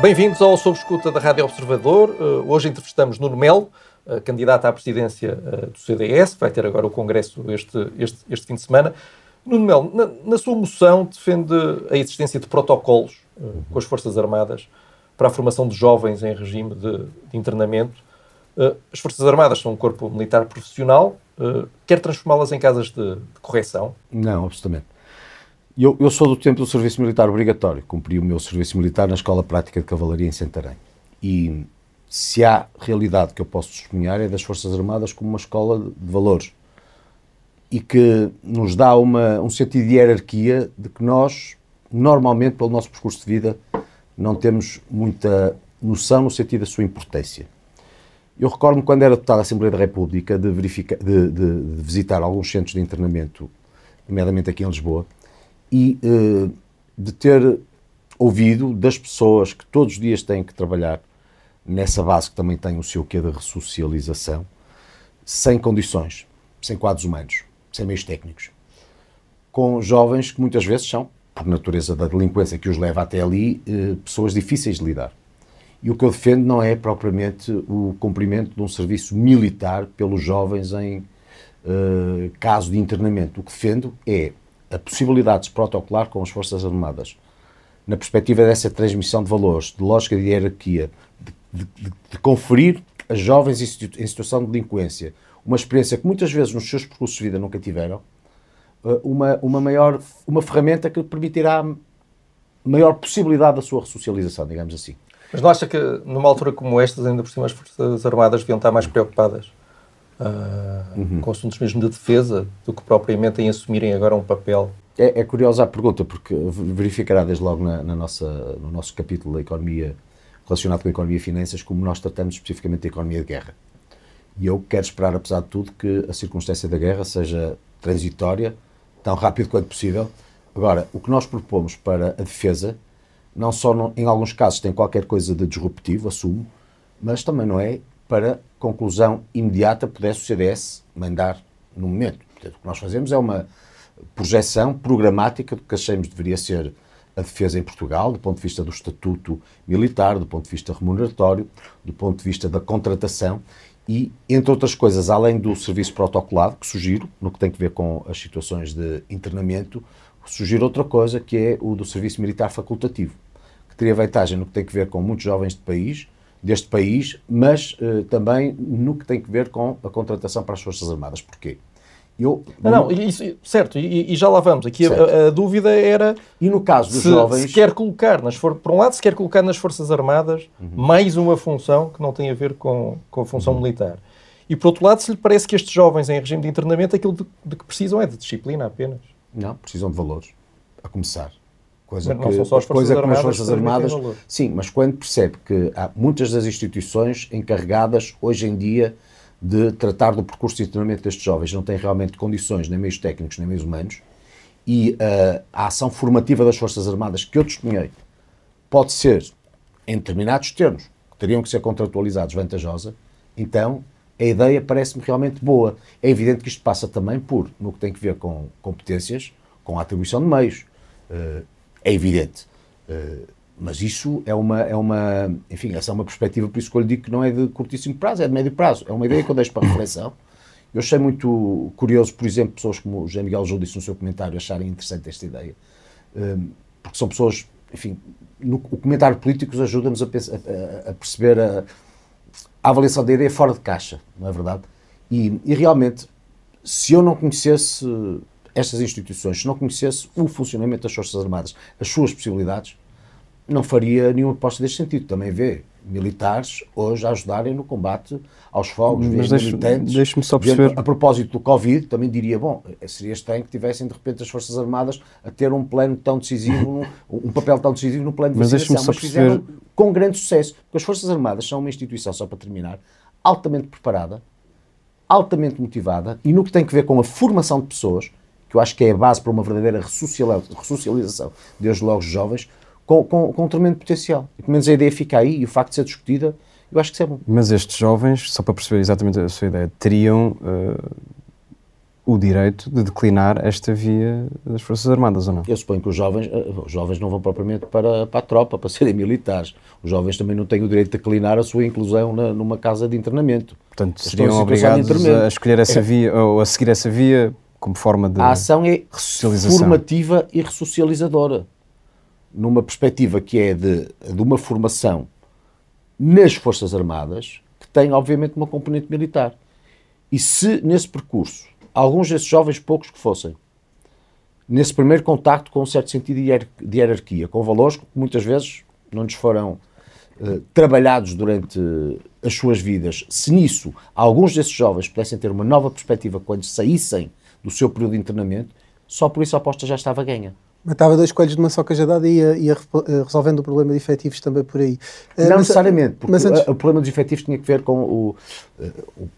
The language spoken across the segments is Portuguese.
Bem-vindos ao Sob Escuta da Rádio Observador. Uh, hoje entrevistamos Nuno Melo, uh, candidato à presidência uh, do CDS, vai ter agora o Congresso este, este, este fim de semana. Nuno Melo, na, na, sua moção defende a existência de protocolos com as Forças Armadas para a formação de jovens em regime de, de internamento. as Forças Armadas são um corpo militar profissional. quer transformá-las em casas de, de correção? Não, absolutamente. Eu, eu, sou do tempo do serviço militar obrigatório. Cumpri o meu serviço militar na Escola Prática de Cavalaria em Santarém. E se há realidade que eu posso testemunhar é das Forças Armadas como uma escola de valores. E que nos dá uma, um sentido de hierarquia de que nós, normalmente, pelo nosso percurso de vida, não temos muita noção no sentido da sua importância. Eu recordo-me quando era deputado da Assembleia da República de, de, de, de visitar alguns centros de internamento, nomeadamente aqui em Lisboa, e uh, de ter ouvido das pessoas que todos os dias têm que trabalhar nessa base que também tem o seu quê de ressocialização, sem condições, sem quadros humanos, sem meios técnicos, com jovens que muitas vezes são, por natureza da delinquência que os leva até ali, uh, pessoas difíceis de lidar. E o que eu defendo não é propriamente o cumprimento de um serviço militar pelos jovens em uh, caso de internamento. O que defendo é a possibilidade de se protocolar com as Forças Armadas, na perspectiva dessa transmissão de valores, de lógica de hierarquia, de, de, de conferir a jovens em situação de delinquência uma experiência que muitas vezes nos seus percursos de vida nunca tiveram, eh, uma, uma maior, uma ferramenta que permitirá maior possibilidade da sua ressocialização, digamos assim. Mas não acha que numa altura como estas, ainda por cima as Forças Armadas deviam estar mais preocupadas uh, uhum. com assuntos mesmo de defesa, do que propriamente em assumirem agora um papel. É, é curiosa a pergunta, porque verificará desde logo na, na, nossa, no nosso capítulo da economia, relacionado com a economia e finanças, como nós tratamos especificamente da economia de guerra. E eu quero esperar, apesar de tudo, que a circunstância da guerra seja transitória, tão rápido quanto possível. Agora, o que nós propomos para a defesa, não só em alguns casos tem qualquer coisa de disruptivo, assumo, mas também não é para conclusão imediata pudesse o CDS mandar no momento. Portanto, o que nós fazemos é uma projeção programática do que achamos deveria ser a defesa em Portugal, do ponto de vista do estatuto militar, do ponto de vista remuneratório, do ponto de vista da contratação e, entre outras coisas, além do serviço protocolado, que sugiro, no que tem a ver com as situações de internamento, sugiro outra coisa, que é o do serviço militar facultativo, que teria vantagem no que tem a ver com muitos jovens de país, deste país, mas uh, também no que tem que ver com a contratação para as Forças Armadas. Porquê? Eu, não, não isso, certo, e, e, já lá vamos. Aqui a, a, dúvida era. E no caso dos se, jovens. Se quer colocar, nas for, por um lado, se quer colocar nas Forças Armadas uhum. mais uma função que não tem a ver com, com a função uhum. militar. E por outro lado, se lhe parece que estes jovens em regime de internamento, aquilo de, de que precisam é de disciplina apenas. Não, precisam de valores, a começar. Coisa mas que, não são só as Forças coisa Armadas. As Forças Armadas sim, mas quando percebe que há muitas das instituições encarregadas hoje em dia de tratar do percurso de treinamento destes jovens não têm realmente condições, nem meios técnicos, nem meios humanos, e uh, a ação formativa das Forças Armadas que eu testemunhei pode ser, em determinados termos, que teriam que ser contratualizados, vantajosa, então a ideia parece-me realmente boa. É evidente que isto passa também por, no que tem que ver com competências, com a atribuição de meios. Uh, é evidente. Uh, mas isso é uma, é uma, enfim, essa é uma perspectiva, por isso que eu lhe digo que não é de curtíssimo prazo, é de médio prazo. É uma ideia que eu deixo para reflexão. Eu achei muito curioso, por exemplo, pessoas como o José Miguel Júlio disse no seu comentário acharem interessante esta ideia. Um, porque são pessoas, enfim, no, o comentário político ajuda-nos a, a, a, perceber a, a, avaliação da ideia fora de caixa, não é verdade? E, e realmente, se eu não conhecesse estas instituições, se não conhecesse o funcionamento das Forças Armadas, as suas possibilidades, não faria nenhuma proposta deste sentido. Também vê militares hoje a ajudarem no combate aos fogos, Mas deixe, militantes. Deixe-me só perceber. A propósito do Covid, também diria, bom, seria estranho que tivessem de repente as Forças Armadas a ter um plano tão decisivo, um, papel tão decisivo no plano de mas vacinação, mas fizeram perceber... com grande sucesso. Porque as Forças Armadas são uma instituição, só para terminar, altamente preparada, altamente motivada e no que tem a ver com a formação de pessoas, que eu acho que é a base para uma verdadeira ressocialização, desde logo os jovens, com, com, com um tremendo potencial. E pelo menos a ideia fica aí e o facto de ser discutida, eu acho que isso é bom. Mas estes jovens, só para perceber exatamente a sua ideia, teriam uh, o direito de declinar esta via das Forças Armadas, ou não? Eu suponho que os jovens, eh, os jovens não vão propriamente para, para a tropa, para serem militares. Os jovens também não têm o direito de declinar a sua inclusão na, numa casa de internamento. Portanto, seriam obrigados a escolher essa é. via, ou a seguir essa via como forma de A ação é formativa e ressocializadora. Numa perspectiva que é de, de uma formação nas Forças Armadas, que tem, obviamente, uma componente militar. E se, nesse percurso, alguns desses jovens, poucos que fossem, nesse primeiro contacto com um certo sentido de hierarquia, com valores que muitas vezes não nos foram uh, trabalhados durante as suas vidas, se nisso alguns desses jovens pudessem ter uma nova perspectiva quando saíssem do seu período de internamento, só por isso a aposta já estava ganha. Matava dois coelhos de uma só cajadada e ia, ia eh, resolvendo o problema de efetivos também por aí. Eh, Não mas, necessariamente, porque antes... o problema dos efetivos tinha que ver com o, eh, o,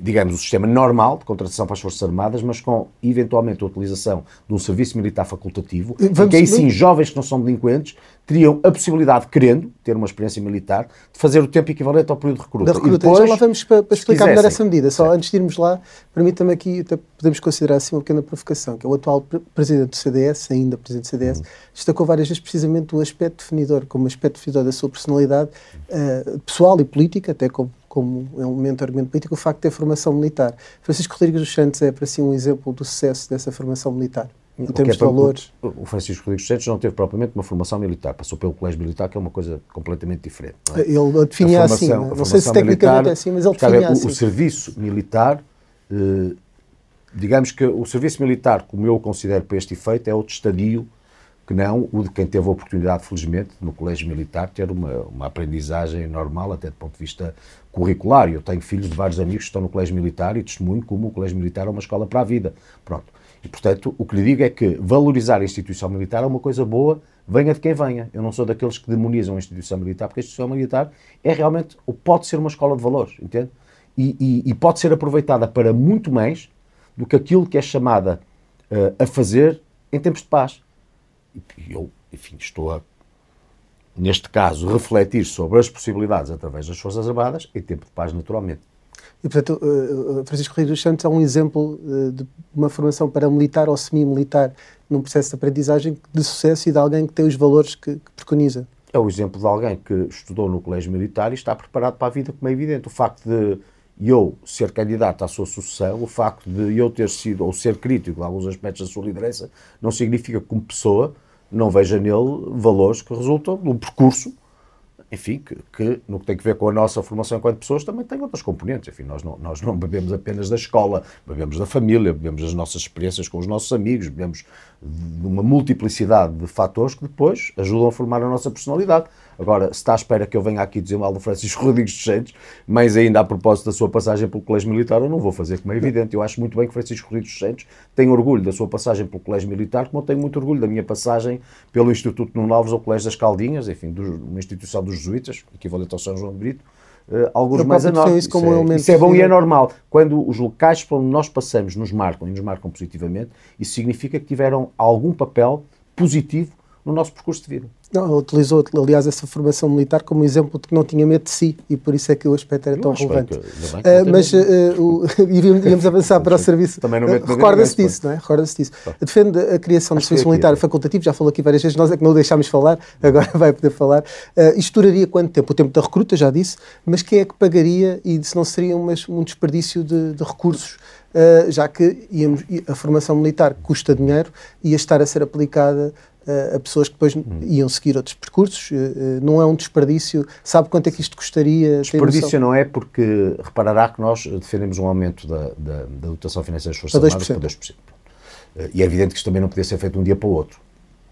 digamos, o sistema normal de contratação para as Forças Armadas, mas com, eventualmente, a utilização de um serviço militar facultativo, Vamos, que aí sim, jovens que não são delinquentes teriam a possibilidade, querendo ter uma experiência militar, de fazer o tempo equivalente ao período de recruta. Da recruta. Depois, Já lá vamos para, para explicar melhor essa medida. Só antes de irmos lá, permita-me aqui, podemos considerar assim uma pequena provocação, que é o atual presidente do CDS, ainda presidente do CDS, uhum. destacou várias vezes precisamente o aspecto definidor, como aspecto definidor da sua personalidade uh, pessoal e política, até como como elemento de argumento político, o facto de ter formação militar. Francisco Rodrigues dos Santos é, para si, um exemplo do sucesso dessa formação militar em termos é de valores. O Francisco Rodrigues Santos não teve propriamente uma formação militar, passou pelo colégio militar, que é uma coisa completamente diferente. É? Ele definia assim, não, não sei se tecnicamente militar, é assim, mas ele definia o, assim. O serviço militar, eh, digamos que o serviço militar, como eu o considero para este efeito, é outro estadio que não o de quem teve a oportunidade, felizmente, no colégio militar, ter uma, uma aprendizagem normal, até do ponto de vista curricular. Eu tenho filhos de vários amigos que estão no colégio militar e testemunho como o colégio militar é uma escola para a vida. Pronto. E, portanto, o que lhe digo é que valorizar a instituição militar é uma coisa boa, venha de quem venha. Eu não sou daqueles que demonizam a instituição militar, porque a instituição militar é realmente, ou pode ser uma escola de valores, entende? E, e, e pode ser aproveitada para muito mais do que aquilo que é chamada uh, a fazer em tempos de paz. E eu, enfim, estou a, neste caso, refletir sobre as possibilidades através das Forças Armadas em tempo de paz, naturalmente. E, portanto, uh, Francisco Rio dos Santos é um exemplo uh, de uma formação paramilitar ou semi-militar num processo de aprendizagem de sucesso e de alguém que tem os valores que, que preconiza. É o exemplo de alguém que estudou no colégio militar e está preparado para a vida, como é evidente. O facto de eu ser candidato à sua sucessão, o facto de eu ter sido, ou ser crítico de alguns aspectos da sua liderança, não significa que, como pessoa, não veja nele valores que resultam um percurso enfim, que, que, no que tem a ver com a nossa formação enquanto pessoas também tem outras componentes. Enfim, nós não, nós não bebemos apenas da escola, bebemos da família, bebemos das nossas experiências com os nossos amigos, bebemos de uma multiplicidade de fatores que depois ajudam a formar a nossa personalidade. Agora, se está à espera que eu venha aqui dizer mal do Francisco Rodrigues dos Santos, mas ainda a propósito da sua passagem pelo Colégio Militar, eu não vou fazer, como é evidente. Eu acho muito bem que Francisco Rodrigues dos Santos tem orgulho da sua passagem pelo Colégio Militar, como eu tenho muito orgulho da minha passagem pelo Instituto Nuno Alves ou Colégio das Caldinhas, enfim, uma instituição dos jesuítas, equivalente ao São João de Brito, uh, alguns mais a nós. Isso, é, isso é bom e é normal. Quando os locais por onde nós passamos nos marcam e nos marcam positivamente, isso significa que tiveram algum papel positivo no nosso percurso de vida. Não, utilizou, aliás, essa formação militar como exemplo de que não tinha medo de si e por isso é que o aspecto era tão relevante. Que, uh, mas uh, o, íamos avançar para o serviço. Também não uh, Recorda-se disso, não é? Recorda-se disso. Defende a criação do serviço é militar aqui, facultativo, já falou aqui várias vezes, nós é que não o deixámos falar, agora vai poder falar. Uh, isto duraria quanto tempo? O tempo da recruta, já disse, mas quem é que pagaria e se não seria um, um desperdício de, de recursos? Uh, já que íamos, a formação militar custa dinheiro e ia estar a ser aplicada a pessoas que depois hum. iam seguir outros percursos. Eh, eh, não é um desperdício. Sabe quanto é que isto custaria? Desperdício não é porque reparará que nós defendemos um aumento da, da, da dotação financeira das Forças Armadas para 2%. Eh, e é evidente que isto também não podia ser feito de um dia para o outro.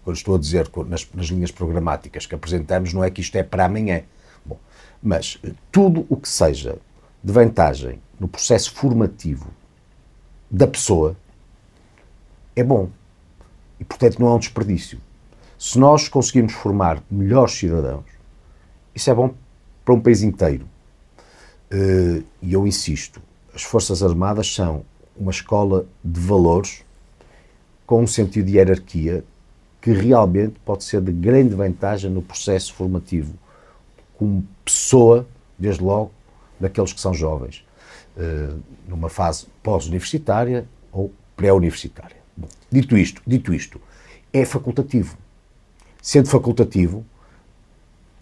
Quando estou a dizer nas, nas linhas programáticas que apresentamos, não é que isto é para amanhã. Bom, mas tudo o que seja de vantagem no processo formativo da pessoa é bom. E, portanto, não há um desperdício. Se nós conseguirmos formar melhores cidadãos, isso é bom para um país inteiro. Eh, e eu insisto, as Forças Armadas são uma escola de valores com um sentido de hierarquia que realmente pode ser de grande vantagem no processo formativo, como pessoa, desde logo, daqueles que são jovens, eh, numa fase pós-universitária ou pré-universitária. Dito isto, dito isto, é facultativo. Sendo facultativo,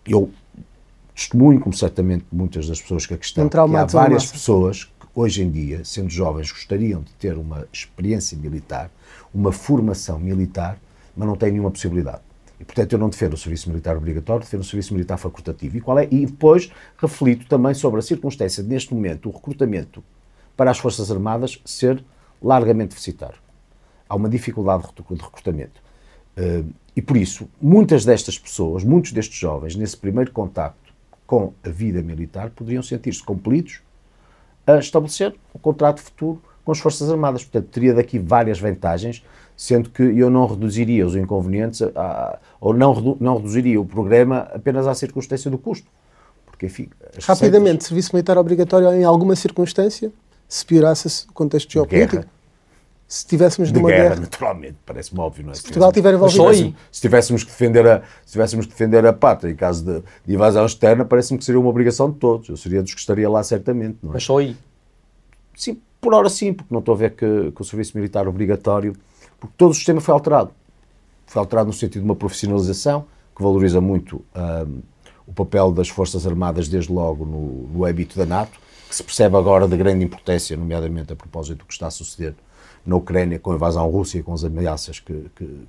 eu testemunho, como certamente muitas das pessoas que aqui estão, que há várias pessoas que hoje em dia, sendo jovens, gostariam de ter uma experiência militar, uma formação militar, mas não têm nenhuma possibilidade. E, portanto, eu não defendo o serviço militar obrigatório, defendo o serviço militar facultativo. E, qual é? e depois reflito também sobre a circunstância de, neste momento, o recrutamento para as Forças Armadas ser largamente deficitário. Há uma dificuldade de recrutamento. E, por isso, muitas destas pessoas, muitos destes jovens, nesse primeiro contacto com a vida militar, poderiam sentir-se compelidos a estabelecer um contrato futuro com as Forças Armadas. Portanto, teria daqui várias vantagens sendo que eu não reduziria os inconvenientes a, a, ou não, redu, não reduziria o programa apenas à circunstância do custo. Porque, enfim, Rapidamente, receitas... serviço militar obrigatório em alguma circunstância, se piorasse o contexto geopolítico? Guerra. Se tivéssemos de uma guerra, guerra, naturalmente, parece-me óbvio, não é? Se Portugal estiver envolvido se tivéssemos, se tivéssemos que defender a, se tivéssemos que defender a pátria em caso de, de invasão externa, parece-me que seria uma obrigação de todos. Eu seria dos que estaria lá certamente, não é? Mas só aí? Sim, por hora sim, porque não estou a ver que, que o serviço militar obrigatório porque todo o sistema foi alterado. Foi alterado no sentido de uma profissionalização, que valoriza muito um, o papel das Forças Armadas, desde logo no, no âmbito da NATO, que se percebe agora de grande importância, nomeadamente a propósito do que está a suceder na Ucrânia, com a invasão russa e com as ameaças que, que,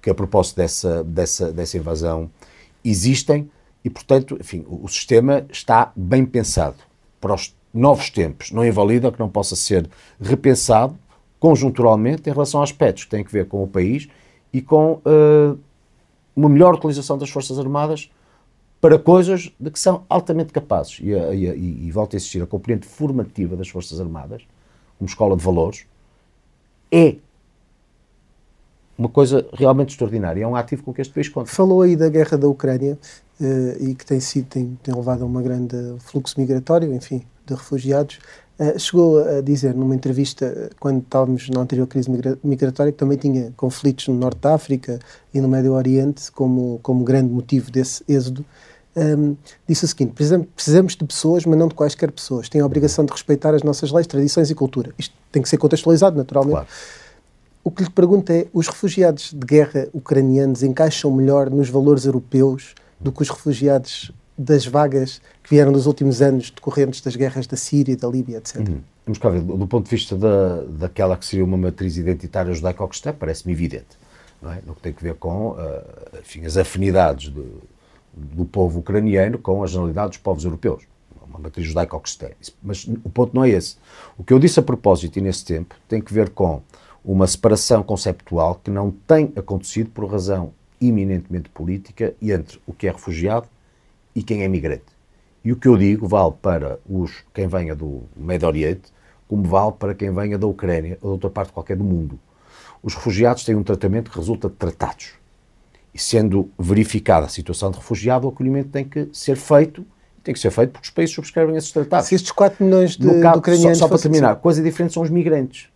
que a propósito dessa, dessa, dessa invasão existem, e, portanto, enfim, o, o sistema está bem pensado para os novos tempos. Não invalida que não possa ser repensado conjunturalmente em relação a aspectos que têm a ver com o país e com uh, uma melhor utilização das Forças Armadas para coisas de que são altamente capazes. E, e, e, e volto a insistir, a componente formativa das Forças Armadas, como escola de valores, é uma coisa realmente extraordinária. É um ativo com que este país conta. Falou aí da guerra da Ucrânia uh, e que tem, sido, tem, tem levado a um grande fluxo migratório, enfim, de refugiados. Uh, chegou a dizer numa entrevista, quando estávamos na anterior crise migratória, que também tinha conflitos no Norte da África e no Médio Oriente como, como grande motivo desse êxodo. Um, disse o seguinte: precisamos, precisamos de pessoas, mas não de quaisquer pessoas. Têm a obrigação de respeitar as nossas leis, tradições e cultura. Isto tem que ser contextualizado, naturalmente. Claro. O que lhe pergunto é: os refugiados de guerra ucranianos encaixam melhor nos valores europeus do que os refugiados das vagas que vieram nos últimos anos decorrentes das guerras da Síria, da Líbia, etc. Uhum. Vamos cá ver, do ponto de vista da, daquela que seria uma matriz identitária judaico-cristã, parece-me evidente. Não é? No que tem a ver com uh, enfim, as afinidades do, do povo ucraniano com a generalidade dos povos europeus. Uma matriz judaico-cristã. Mas o ponto não é esse. O que eu disse a propósito e nesse tempo tem que ver com uma separação conceptual que não tem acontecido por razão eminentemente política entre o que é refugiado e quem é migrante. E o que eu digo vale para os, quem venha do Médio Oriente, como vale para quem venha da Ucrânia ou de outra parte qualquer do mundo. Os refugiados têm um tratamento que resulta de tratados. E sendo verificada a situação de refugiado, o acolhimento tem que ser feito tem que ser feito porque os países subscrevem esses tratados. Se estes 4 milhões de, caso, de ucranianos. Só, só para terminar, assim. coisa diferente são os migrantes.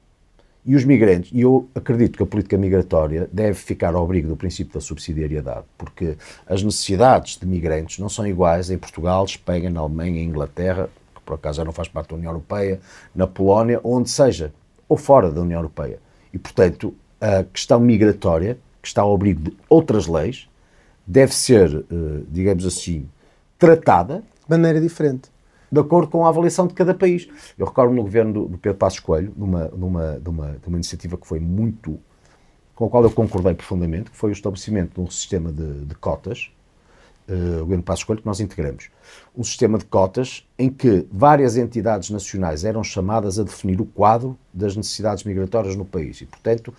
E os migrantes, e eu acredito que a política migratória deve ficar ao abrigo do princípio da subsidiariedade, porque as necessidades de migrantes não são iguais em Portugal, Espanha, na Alemanha, em Inglaterra, que por acaso já não faz parte da União Europeia, na Polónia, onde seja, ou fora da União Europeia. E, portanto, a questão migratória, que está ao abrigo de outras leis, deve ser, eh, digamos assim, tratada. De maneira diferente de acordo com a avaliação de cada país. Eu recordo no governo do, do Pedro Passos Coelho, numa, numa, numa, numa iniciativa que foi muito. com a qual eu concordei profundamente, que foi o estabelecimento de um sistema de, de cotas, uh, o governo Passos Coelho, que nós integramos. Um sistema de cotas em que várias entidades nacionais eram chamadas a definir o quadro das necessidades migratórias no país. E, portanto,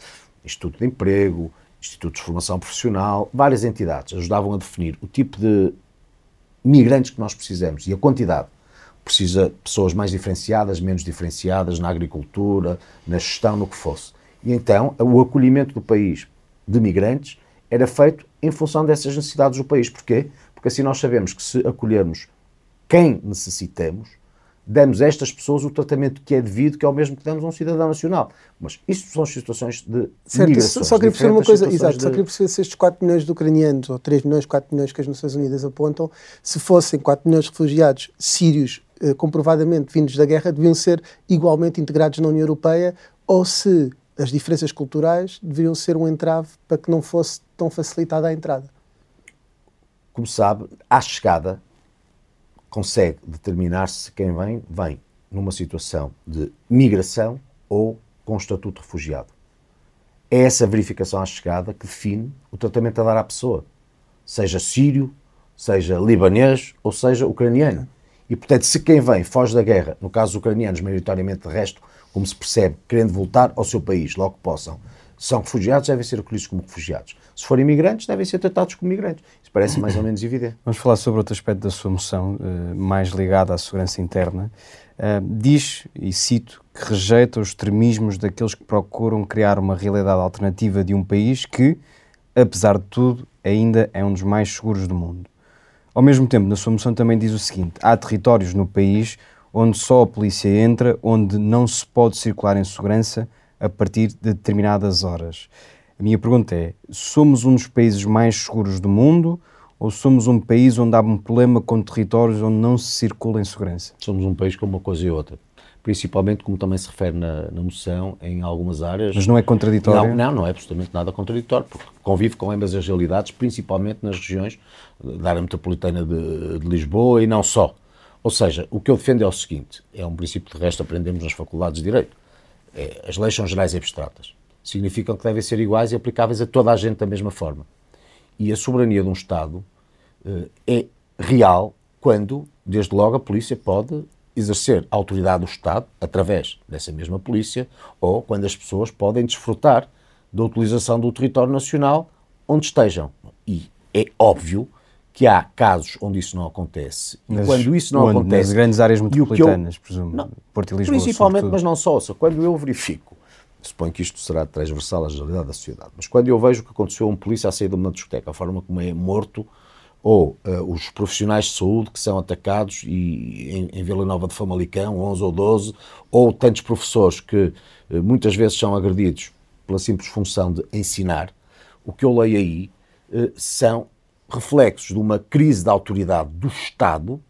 Instituto de Emprego, Institutos de Formação Profissional, várias entidades ajudavam a definir o tipo de migrantes que nós precisamos e a quantidade precisa de pessoas mais diferenciadas, menos diferenciadas na agricultura, na gestão, no que fosse. E então o acolhimento do país de migrantes era feito em função dessas necessidades do país. Porquê? Porque assim nós sabemos que se acolhermos quem necessitamos, damos a estas pessoas o tratamento que é devido, que é o mesmo que damos a um cidadão nacional. Mas isto são situações de certo, migrações. Só queria perceber uma coisa, exato, de... só queria perceber se estes 4 milhões de ucranianos, ou 3 milhões, 4 milhões que as Nações Unidas apontam, se fossem 4 milhões de refugiados sírios eh, comprovadamente vindos da guerra deviam ser igualmente integrados na União Europeia ou se as diferenças culturais deveriam ser um entrave para que não fosse tão facilitada a entrada. Como sabe, à chegada consegue determinar-se quem vem, vem numa situação de migração ou com estatuto de refugiado. É essa verificação à chegada que define o tratamento a dar à pessoa, seja sírio, seja libanês ou seja ucraniano. E, portanto, se quem vem foge da guerra, no caso ucranianos, maioritariamente de resto, como se percebe, querendo voltar ao seu país, logo que possam, são refugiados, devem ser acolhidos como refugiados. Se forem imigrantes, devem ser tratados como imigrantes. Isso parece mais ou menos evidente. Vamos falar sobre outro aspecto da sua moção, uh, mais ligado à segurança interna. Uh, diz, e cito, que rejeita os extremismos daqueles que procuram criar uma realidade alternativa de um país que, apesar de tudo, ainda é um dos mais seguros do mundo. Ao mesmo tempo, na sua moção também diz o seguinte: há territórios no país onde só a polícia entra, onde não se pode circular em segurança a partir de determinadas horas. A minha pergunta é: somos um dos países mais seguros do mundo ou somos um país onde há um problema com territórios onde não se circula em segurança? Somos um país com uma coisa e outra. Principalmente, como também se refere na, na moção, em algumas áreas. Mas não é contraditório? Não, não, não é absolutamente nada contraditório, porque convive com ambas as realidades, principalmente nas regiões da área metropolitana de, de Lisboa e não só. Ou seja, o que eu defendo é o seguinte: é um princípio de resto aprendemos nas faculdades de Direito. É, as leis são gerais e abstratas. Significam que devem ser iguais e aplicáveis a toda a gente da mesma forma. E a soberania de um Estado eh, é real quando, desde logo, a polícia pode exercer a autoridade do Estado através dessa mesma polícia ou quando as pessoas podem desfrutar da utilização do território nacional onde estejam. E é óbvio que há casos onde isso não acontece. E mas, quando isso não onde? acontece. Nas grandes áreas metropolitanas, eu, presumo. Não, Porto e Lisboa. Principalmente, sobretudo. mas não só. Quando eu verifico, suponho que isto será transversal à realidade da sociedade, mas quando eu vejo o que aconteceu a um polícia a sair de uma discoteca, a forma como é morto, ou uh, os profissionais de saúde que são atacados e, em, em Vila Nova de Famalicão, 11 ou 12, ou tantos professores que uh, muitas vezes são agredidos pela simples função de ensinar, o que eu leio aí uh, são reflexos de uma crise da autoridade do Estado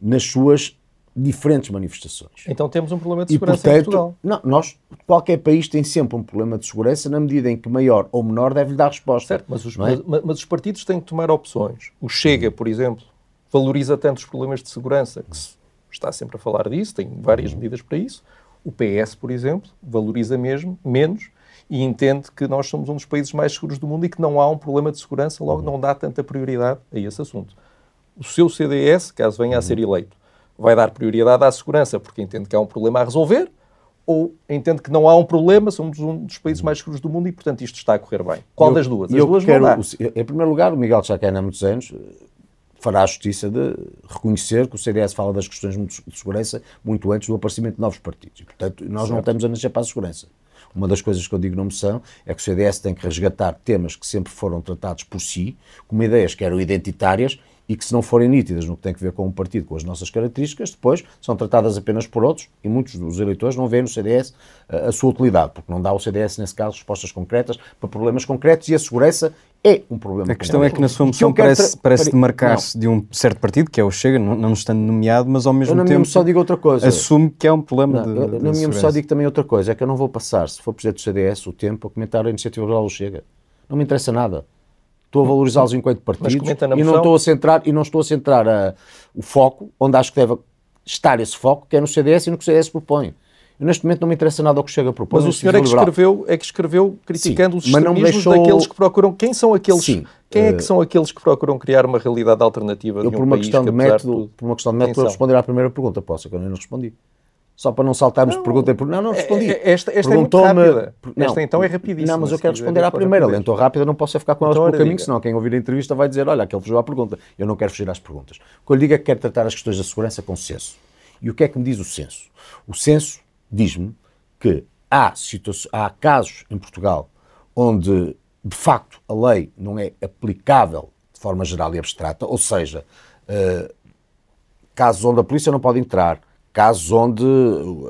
nas suas diferentes manifestações. Então temos um problema de segurança e, portanto, em Portugal. Não, nós, qualquer país tem sempre um problema de segurança na medida em que maior ou menor deve-lhe dar resposta. Certo, mas os, é? mas, mas os, partidos têm que tomar opções. O Chega, por exemplo, valoriza tanto os problemas de segurança que está sempre a falar disso, tem várias uhum. medidas para isso. O PS, por exemplo, valoriza mesmo menos e entende que nós somos um dos países mais seguros do mundo e que não há um problema de segurança, logo não dá tanta prioridade a esse assunto. O seu CDS, caso venha a ser eleito, vai dar prioridade à segurança porque entende que há um problema a resolver ou entende que não há um problema, somos um dos países mais seguros do mundo e, portanto, isto está a correr bem. Qual eu, das duas? As duas quero, Em primeiro lugar, o Miguel Chacan há muitos anos fará a justiça de reconhecer que o CDS fala das questões de segurança muito antes do aparecimento de novos partidos. E, portanto, nós certo. não estamos a nascer para a segurança. Uma das coisas que eu digo na moção é que o CDS tem que resgatar temas que sempre foram tratados por si, como ideias que eram identitárias e que, se não forem nítidas no que tem a ver com um partido com as nossas características, depois são tratadas apenas por outros e muitos dos eleitores não veem no CDS a, eh, a sua utilidade, porque não dá ao CDS, nesse caso, respostas concretas para problemas concretos e a segurança é um problema. A questão é que na sua moção parece, parece demarcar-se de um certo partido, que é o Chega, não, não estando nomeado, mas ao mesmo tempo. Na minha moção digo outra coisa. Assume que é um problema não, de, eu, Na minha moção digo também outra coisa, é que eu não vou passar, se for presidente do CDS, o tempo a comentar a iniciativa liberal do Chega. Não me interessa nada. Estou a valorizá-los enquanto partidos e não estou a centrar e não estou a centrar a, o foco onde acho que deve estar esse foco, que é no CDS e no que o CDS propõe. Eu, neste momento não me interessa nada o que chega a propor. Mas o senhor é que, escreveu, é que escreveu criticando Sim, os extremismos deixou... daqueles que procuram. Quem são aqueles? Sim, quem é que eh, são aqueles que procuram criar uma realidade alternativa eu, de um por uma país questão que, de método, Por uma questão de método, responder à primeira pergunta. Posso, que eu não respondi só para não saltarmos não, pergunta por não, não respondi. É, é, esta, esta é muito rápida. Não, esta então é rapidíssima. Não, mas eu quero responder à primeira. Lento ou rápida, não posso ficar com elas então, pelo caminho, senão quem ouvir a entrevista vai dizer, olha, aquele fugiu à pergunta. Eu não quero fugir às perguntas. O que eu lhe digo é que quero tratar as questões da segurança com senso. E o que é que me diz o senso? O senso diz-me que há, há casos em Portugal onde, de facto, a lei não é aplicável de forma geral e abstrata, ou seja, uh, casos onde a polícia não pode entrar, casos onde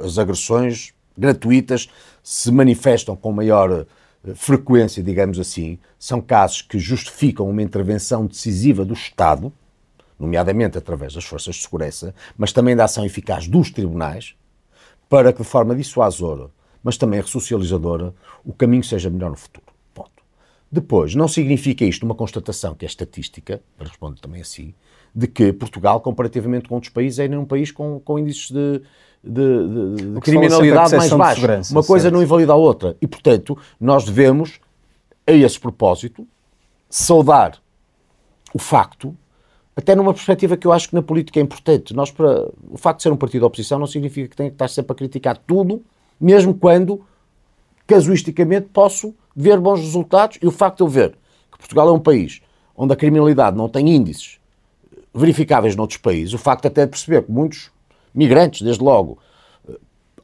as agressões gratuitas se manifestam com maior eh, frequência, digamos assim, são casos que justificam uma intervenção decisiva do Estado, nomeadamente através das forças de segurança, mas também da ação eficaz dos tribunais, para que de forma dissuasora, mas também ressocializadora, o caminho seja melhor no futuro. Ponto. Depois, não significa isto uma constatação que é estatística, para responder também assim, de que Portugal, comparativamente com outros países, é ainda um país com, com índices de, de, de, de criminalidade mais baixos. Uma coisa certo. não invalida a outra. E, portanto, nós devemos, a esse propósito, saudar o facto, até numa perspectiva que eu acho que na política é importante. Nós, para, o facto de ser um partido de oposição não significa que tem que estar sempre a criticar tudo, mesmo quando, casuisticamente, posso ver bons resultados. E o facto de eu ver que Portugal é um país onde a criminalidade não tem índices verificáveis noutros países, o facto até de perceber que muitos migrantes, desde logo,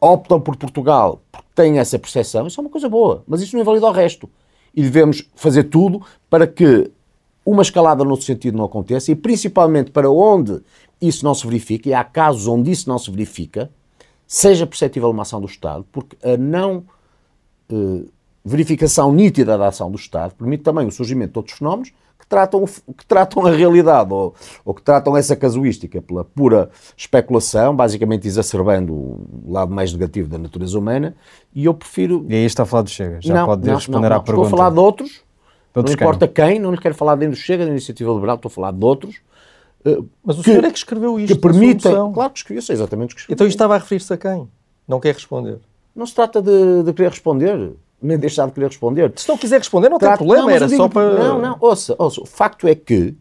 optam por Portugal porque têm essa percepção, isso é uma coisa boa, mas isso não invalida o resto. E devemos fazer tudo para que uma escalada no sentido não aconteça e principalmente para onde isso não se verifica, e há casos onde isso não se verifica, seja perceptível uma ação do Estado, porque a não eh, verificação nítida da ação do Estado permite também o surgimento de outros fenómenos que tratam, que tratam a realidade ou, ou que tratam essa casuística pela pura especulação, basicamente exacerbando o lado mais negativo da natureza humana, e eu prefiro... E aí está a falar do Chega, já não, pode não, responder não, à pergunta. Estou a falar de outros, não importa quem, não lhe quero falar nem do Chega, da Iniciativa Liberal, estou a falar de outros, eh, mas o que, senhor é que escreveu isto. Que permitem. Claro que escrevi, eu sei exatamente o que escrevi. Então isto estava a referir-se a quem? Não quer responder? Não se trata de, de querer responder nem deixar de querer responder. Se não quiser responder, não Trato, tem problema, não, era só para. Não, não, ouça, ouça, o facto é que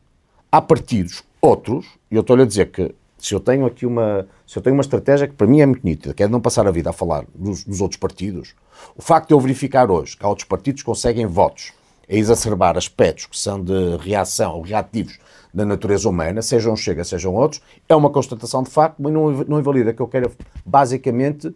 há partidos, outros, e eu estou-lhe a dizer que se eu tenho aqui uma, se eu tenho uma estratégia que para mim é muito nítida, que é de não passar a vida a falar dos, dos outros partidos, o facto de eu verificar hoje que há outros partidos que conseguem votos a exacerbar aspectos que são de reação ou reativos da natureza humana, sejam Chega, sejam outros, é uma constatação de facto, mas não, não invalida que eu quero basicamente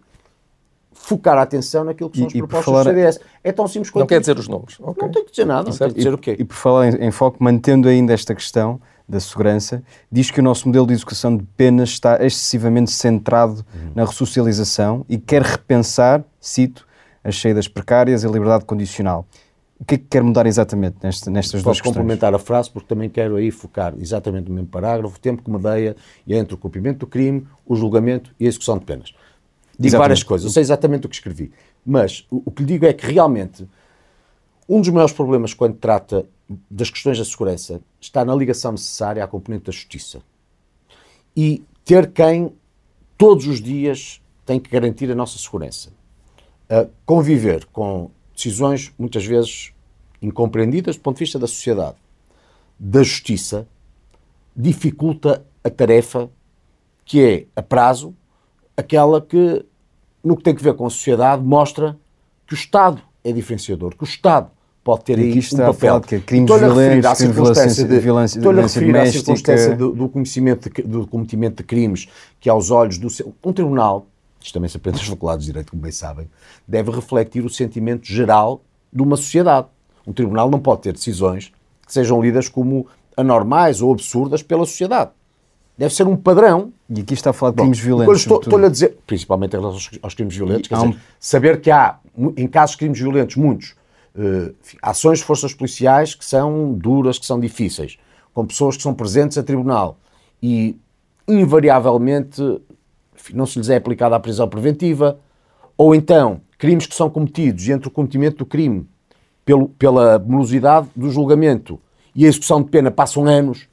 focar a atenção naquilo que são as propostas falar... do CDS. É tão simples quanto. Não quer dizer os nomes. Okay. Não tem que dizer nada, não tem que dizer e, o quê. E por falar em, em, foco, mantendo ainda esta questão da segurança, diz que o nosso modelo de educação de penas está excessivamente centrado uhum. na ressocialização e quer repensar, cito, as saídas precárias e a liberdade condicional. O que é que quer mudar exatamente nestas, nestas duas questões? Posso complementar a frase porque também quero aí focar exatamente no mesmo parágrafo, o tempo que medeia entre o cumprimento do crime, o julgamento e a execução de penas. Digo exatamente. várias coisas, eu sei exatamente o que escrevi. Mas o, o que lhe digo é que realmente um dos maiores problemas quando trata das questões da segurança está na ligação necessária à componente da justiça. E ter quem todos os dias tem que garantir a nossa segurança. Uh, conviver com decisões muitas vezes incompreendidas do ponto de vista da sociedade, da justiça, dificulta a tarefa que é a prazo aquela que, no que tem a ver com a sociedade, mostra que o Estado é diferenciador, que o Estado pode ter aí um papel. Que é crimes estou violentos, à circunstância de, violência, estou a referir à circunstância do, do, conhecimento de, do cometimento de crimes que aos olhos do um tribunal, isto também se aprende nas faculdades de direito, como bem sabem, deve refletir o sentimento geral de uma sociedade. Um tribunal não pode ter decisões que sejam lidas como anormais ou absurdas pela sociedade deve ser um padrão. E aqui está a falar de crimes Bom, violentos. Estou, estou a dizer, principalmente em relação aos, aos crimes violentos, dizer, um... saber que há, em casos de crimes violentos, muitos, uh, ações de forças policiais que são duras, que são difíceis, com pessoas que são presentes a tribunal e, invariavelmente, não se lhes é aplicada a prisão preventiva, ou então crimes que são cometidos e entre o cometimento do crime pelo, pela morosidade do julgamento e a execução de pena passam anos.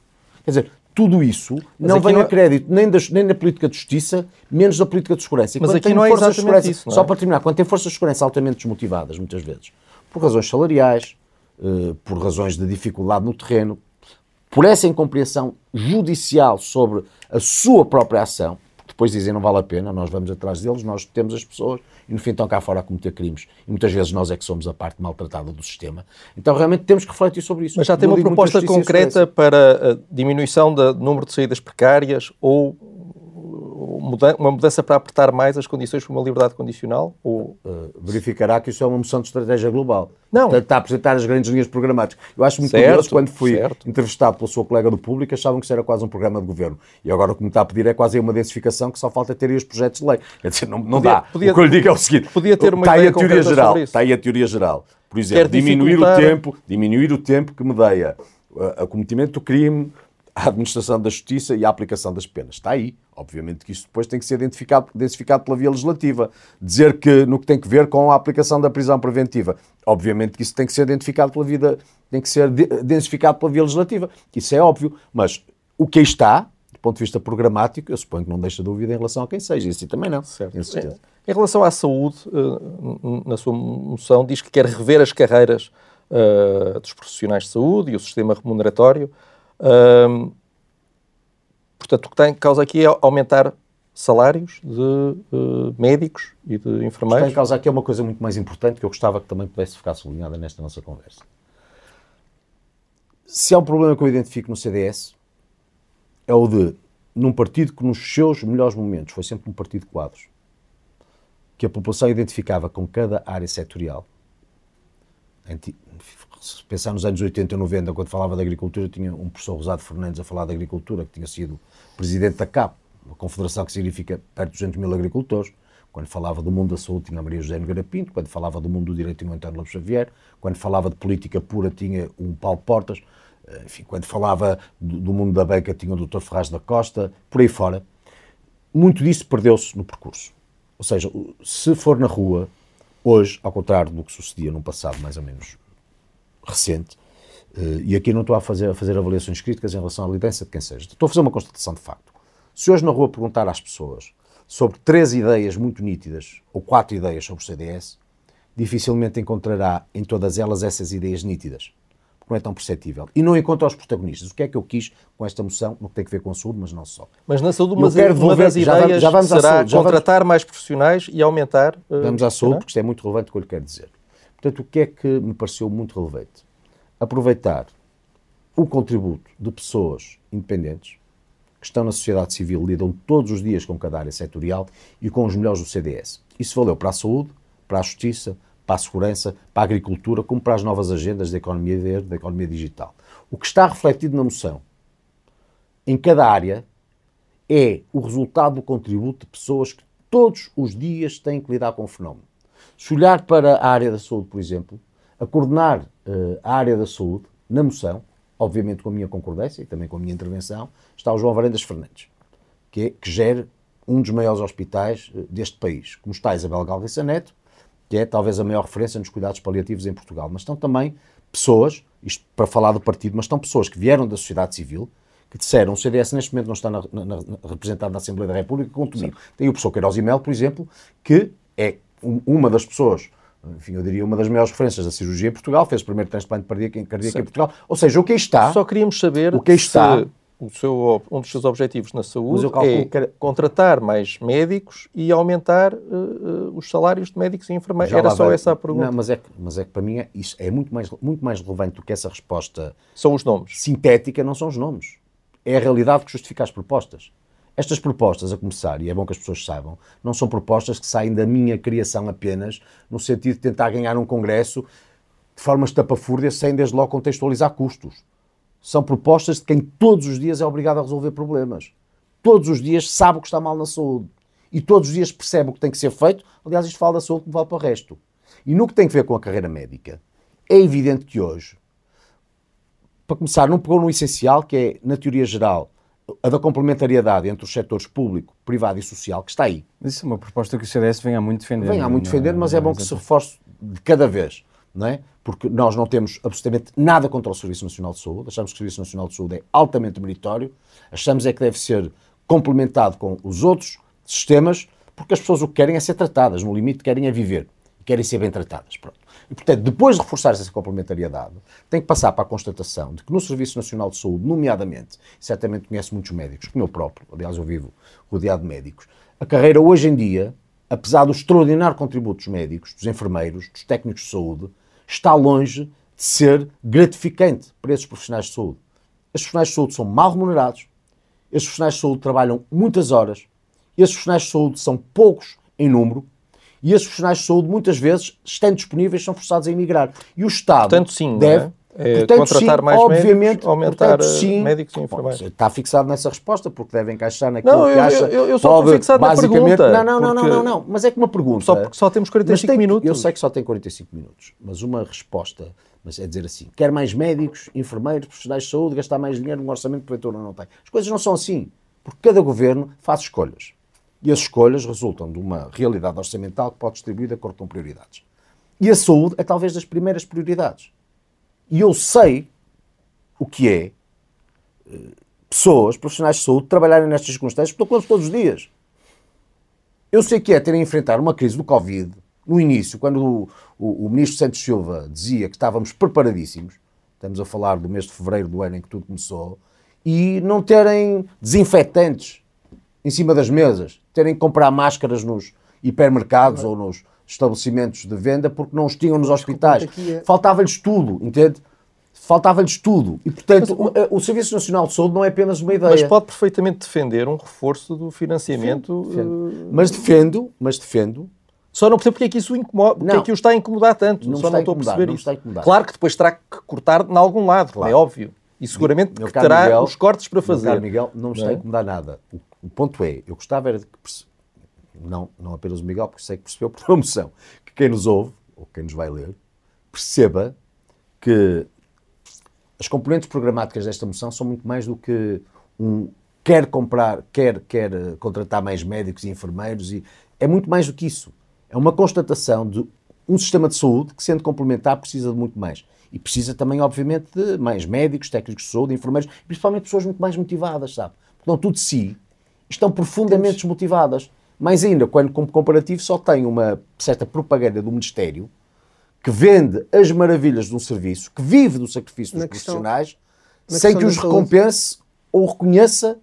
Quer dizer, tudo isso mas não vem não... a crédito nem, das, nem da política de justiça, menos da política de segurança. E mas aqui não é exatamente segurança, isso. Só é? para terminar, quando tem forças de segurança altamente desmotivadas, muitas vezes, por razões salariais, uh, por razões de dificuldade no terreno, por essa incompreensão judicial sobre a sua própria ação, depois dizem não vale a pena, nós vamos atrás deles, nós temos as pessoas e no fim estão cá fora a cometer crimes. E muitas vezes nós é que somos a parte maltratada do sistema. Então realmente temos que refletir sobre isso. Mas já tem uma proposta concreta para a diminuição do número de saídas precárias ou uma mudança para apertar mais as condições para uma liberdade condicional? Ou... Uh, verificará que isso é uma moção de estratégia global. Não. Está, está a apresentar as grandes linhas programáticas. Eu acho muito certo, curioso quando fui certo. entrevistado pela sua colega do público, achavam que isso era quase um programa de governo. E agora o que me está a pedir é quase uma densificação que só falta ter aí os projetos de lei. Quer dizer, não, não podia, dá. Podia, o que eu lhe digo é o seguinte: podia ter uma está aí a teoria geral. Está aí a teoria geral. Por exemplo, diminuir o tempo, diminuir o tempo que medeia a, a cometimento do crime, a administração da justiça e a aplicação das penas. Está aí. Obviamente que isso depois tem que ser identificado, identificado pela via legislativa. Dizer que no que tem que ver com a aplicação da prisão preventiva. Obviamente que isso tem que ser identificado pela vida, tem que ser identificado pela via legislativa. Isso é óbvio. Mas o que aí está, do ponto de vista programático, eu suponho que não deixa dúvida em relação a quem seja. Isso também não. Certo. Em relação à saúde, eh, na sua moção, diz que quer rever as carreiras uh, dos profissionais de saúde e o sistema remuneratório. Portanto, o que tem em causa aqui é aumentar salários de uh, médicos e de enfermeiros. O que tem em causa aqui é uma coisa muito mais importante que eu gostava que também pudesse ficar sublinhada nesta nossa conversa. Se há um problema que eu identifico no CDS, é o de, num partido que nos seus melhores momentos foi sempre um partido de quadros, que a população identificava com cada área setorial, se pensar nos anos 80 e 90, quando falava de agricultura, tinha um professor Rosado Fernandes a falar de agricultura, que tinha sido presidente da CAP, uma confederação que significa perto de 200 mil agricultores. Quando falava do mundo da saúde, tinha Maria José Nogueira Pinto. Quando falava do mundo do direito, tinha o António Lopes Xavier. Quando falava de política pura, tinha um Paulo Portas. Enfim, quando falava do, do mundo da beca, tinha o Dr. Ferraz da Costa. Por aí fora. Muito disso perdeu-se no percurso. Ou seja, se for na rua, Hoje, ao contrário do que sucedia num passado mais ou menos recente, eh, e aqui não estou a fazer, a fazer avaliações críticas em relação à liderança de quem seja, estou a fazer uma constatação de facto. Se hoje na rua perguntar às pessoas sobre três ideias muito nítidas, ou quatro ideias sobre o CDS, dificilmente encontrará em todas elas essas ideias nítidas não é tão perceptível. E não encontra os protagonistas. O que é que eu quis com esta moção, no que tem a ver com a saúde, mas não só. Mas na saúde, uma, uma das ideias já vamos, já vamos será saúde, contratar vamos, mais profissionais e aumentar... Uh, vamos à saúde, porque isto é muito relevante o que eu lhe quero dizer. Portanto, o que é que me pareceu muito relevante? Aproveitar o contributo de pessoas independentes que estão na sociedade civil, lidam todos os dias com cada área setorial e com os melhores do CDS. Isso valeu para a saúde, para a justiça, para a segurança, para a agricultura, como para as novas agendas da economia verde, da economia digital. O que está refletido na moção, em cada área, é o resultado do contributo de pessoas que todos os dias têm que lidar com o fenómeno. Se olhar para a área da saúde, por exemplo, a coordenar uh, a área da saúde, na moção, obviamente com a minha concordância e também com a minha intervenção, está o João Varendas Fernandes, que, é, que gera um dos maiores hospitais uh, deste país, como está a Isabel Galriça Neto, que é talvez a maior referência nos cuidados paliativos em Portugal. Mas estão também pessoas, isto para falar do partido, mas estão pessoas que vieram da sociedade civil, que disseram o CDS neste momento não está na, na, na, representado na Assembleia da República, comigo. Tem o professor Queiroz Imel, por exemplo, que é um, uma das pessoas, enfim, eu diria uma das maiores referências da cirurgia em Portugal, fez o primeiro transplante cardíaco, cardíaco em Portugal. Ou seja, o que está... Só queríamos saber o que está, o seu, um dos seus objetivos na saúde é que... contratar mais médicos e aumentar uh, os salários de médicos e enfermeiros. Já Era só essa a pergunta. Não, mas é, que, mas é que para mim é, isso é muito mais, muito mais relevante do que essa resposta são os nomes. sintética, não são os nomes. É a realidade que justifica as propostas. Estas propostas, a começar, e é bom que as pessoas saibam, não são propostas que saem da minha criação apenas, no sentido de tentar ganhar um congresso de forma estapafúrdia, sem desde logo contextualizar custos são propostas de quem todos os dias é obrigado a resolver problemas. Todos os dias sabe o que está mal na saúde. E todos os dias percebe o que tem que ser feito. Aliás, isto fala da saúde como vale para o resto. E no que tem a ver com a carreira médica, é evidente que hoje, para começar, não pegou no essencial, que é, na teoria geral, a da complementariedade entre os setores público, privado e social, que está aí. Mas isso é uma proposta que o CDS vem há muito defendendo. Vem há muito defendendo, mas é bom que se reforce de cada vez não é? Porque nós não temos absolutamente nada contra o Serviço Nacional de Saúde, achamos que o Serviço Nacional de Saúde é altamente meritório, achamos é que deve ser complementado com os outros sistemas, porque as pessoas o que querem é ser tratadas, no limite querem é viver, querem ser bem tratadas. Pronto. E, portanto, depois de reforçar essa complementariedade, tem que passar para a constatação de que no Serviço Nacional de Saúde, nomeadamente, certamente conhece muitos médicos, como eu próprio, aliás, eu vivo rodeado de médicos, a carreira hoje em dia, apesar do extraordinário contributo dos médicos, dos enfermeiros, dos técnicos de saúde, está longe de ser gratificante para esses profissionais de saúde. Esses profissionais de saúde são mal remunerados, esses profissionais de saúde trabalham muitas horas, esses profissionais de saúde são poucos em número e esses profissionais de saúde muitas vezes, estando disponíveis, são forçados a emigrar. E o Estado Portanto, sim, deve... É? Portanto, contratar sim, mais obviamente, médicos, aumentar portanto, sim, médicos e enfermeiros. Está fixado nessa resposta, porque deve encaixar naquilo não, eu, que acha. Eu, eu, eu só estou fixado na pergunta. Não, não, não, não, não, não, mas é que uma pergunta. Só porque só temos 45 tem, minutos. Eu sei que só tem 45 minutos, mas uma resposta mas é dizer assim: quer mais médicos, enfermeiros, profissionais de saúde, gastar mais dinheiro no orçamento que o prefeitura não tem. As coisas não são assim, porque cada governo faz escolhas. E as escolhas resultam de uma realidade orçamental que pode distribuir de acordo com prioridades. E a saúde é talvez das primeiras prioridades. E eu sei o que é eh, pessoas, profissionais de saúde, trabalharem nestas circunstâncias, porque estou com eles todos os dias. Eu sei que é terem enfrentar uma crise do Covid, no início, quando o, o, o, ministro Santos Silva dizia que estávamos preparadíssimos, estamos a falar do mês de fevereiro do ano em que tudo começou, e não terem desinfetantes em cima das mesas, terem que comprar máscaras nos hipermercados ou nos estabelecimentos de venda porque não os tinham nos hospitais. É- Faltava-lhes tudo, entende? faltava-lhes tudo. E, portanto, mas, o, o, Serviço Nacional de Saúde não é apenas uma ideia. Mas pode perfeitamente defender um reforço do financiamento. Sim, defendo. Uh... Mas defendo, mas defendo. Só não percebo porque é que isso incomoda, porque é que o está a incomodar tanto. Não Só não estou a perceber não isso. Claro que depois terá que cortar em algum lado, claro. é óbvio. E seguramente que terá Miguel, os cortes para fazer. Miguel, não me está a é? incomodar nada. O, o, ponto é, eu gostava era de que, não, não apenas o Miguel, porque sei que percebeu por promoção, que quem nos ouve, ou quem nos vai ler, perceba que as componentes programáticas desta moção são muito mais do que um quer comprar, quer, quer eh, contratar mais médicos e enfermeiros, e é muito mais do que isso. É uma constatação de um sistema de saúde que, sendo complementar, precisa de muito mais. E precisa também, obviamente, de mais médicos, técnicos de saúde, enfermeiros, principalmente pessoas muito mais motivadas, sabe? Porque não tudo de si estão profundamente desmotivadas. Mais ainda, quando, como comparativo, só tem uma certa propaganda do Ministério que vende as maravilhas de um serviço, que vive do sacrifício dos na profissionais, questão, sem que os recompense ou reconheça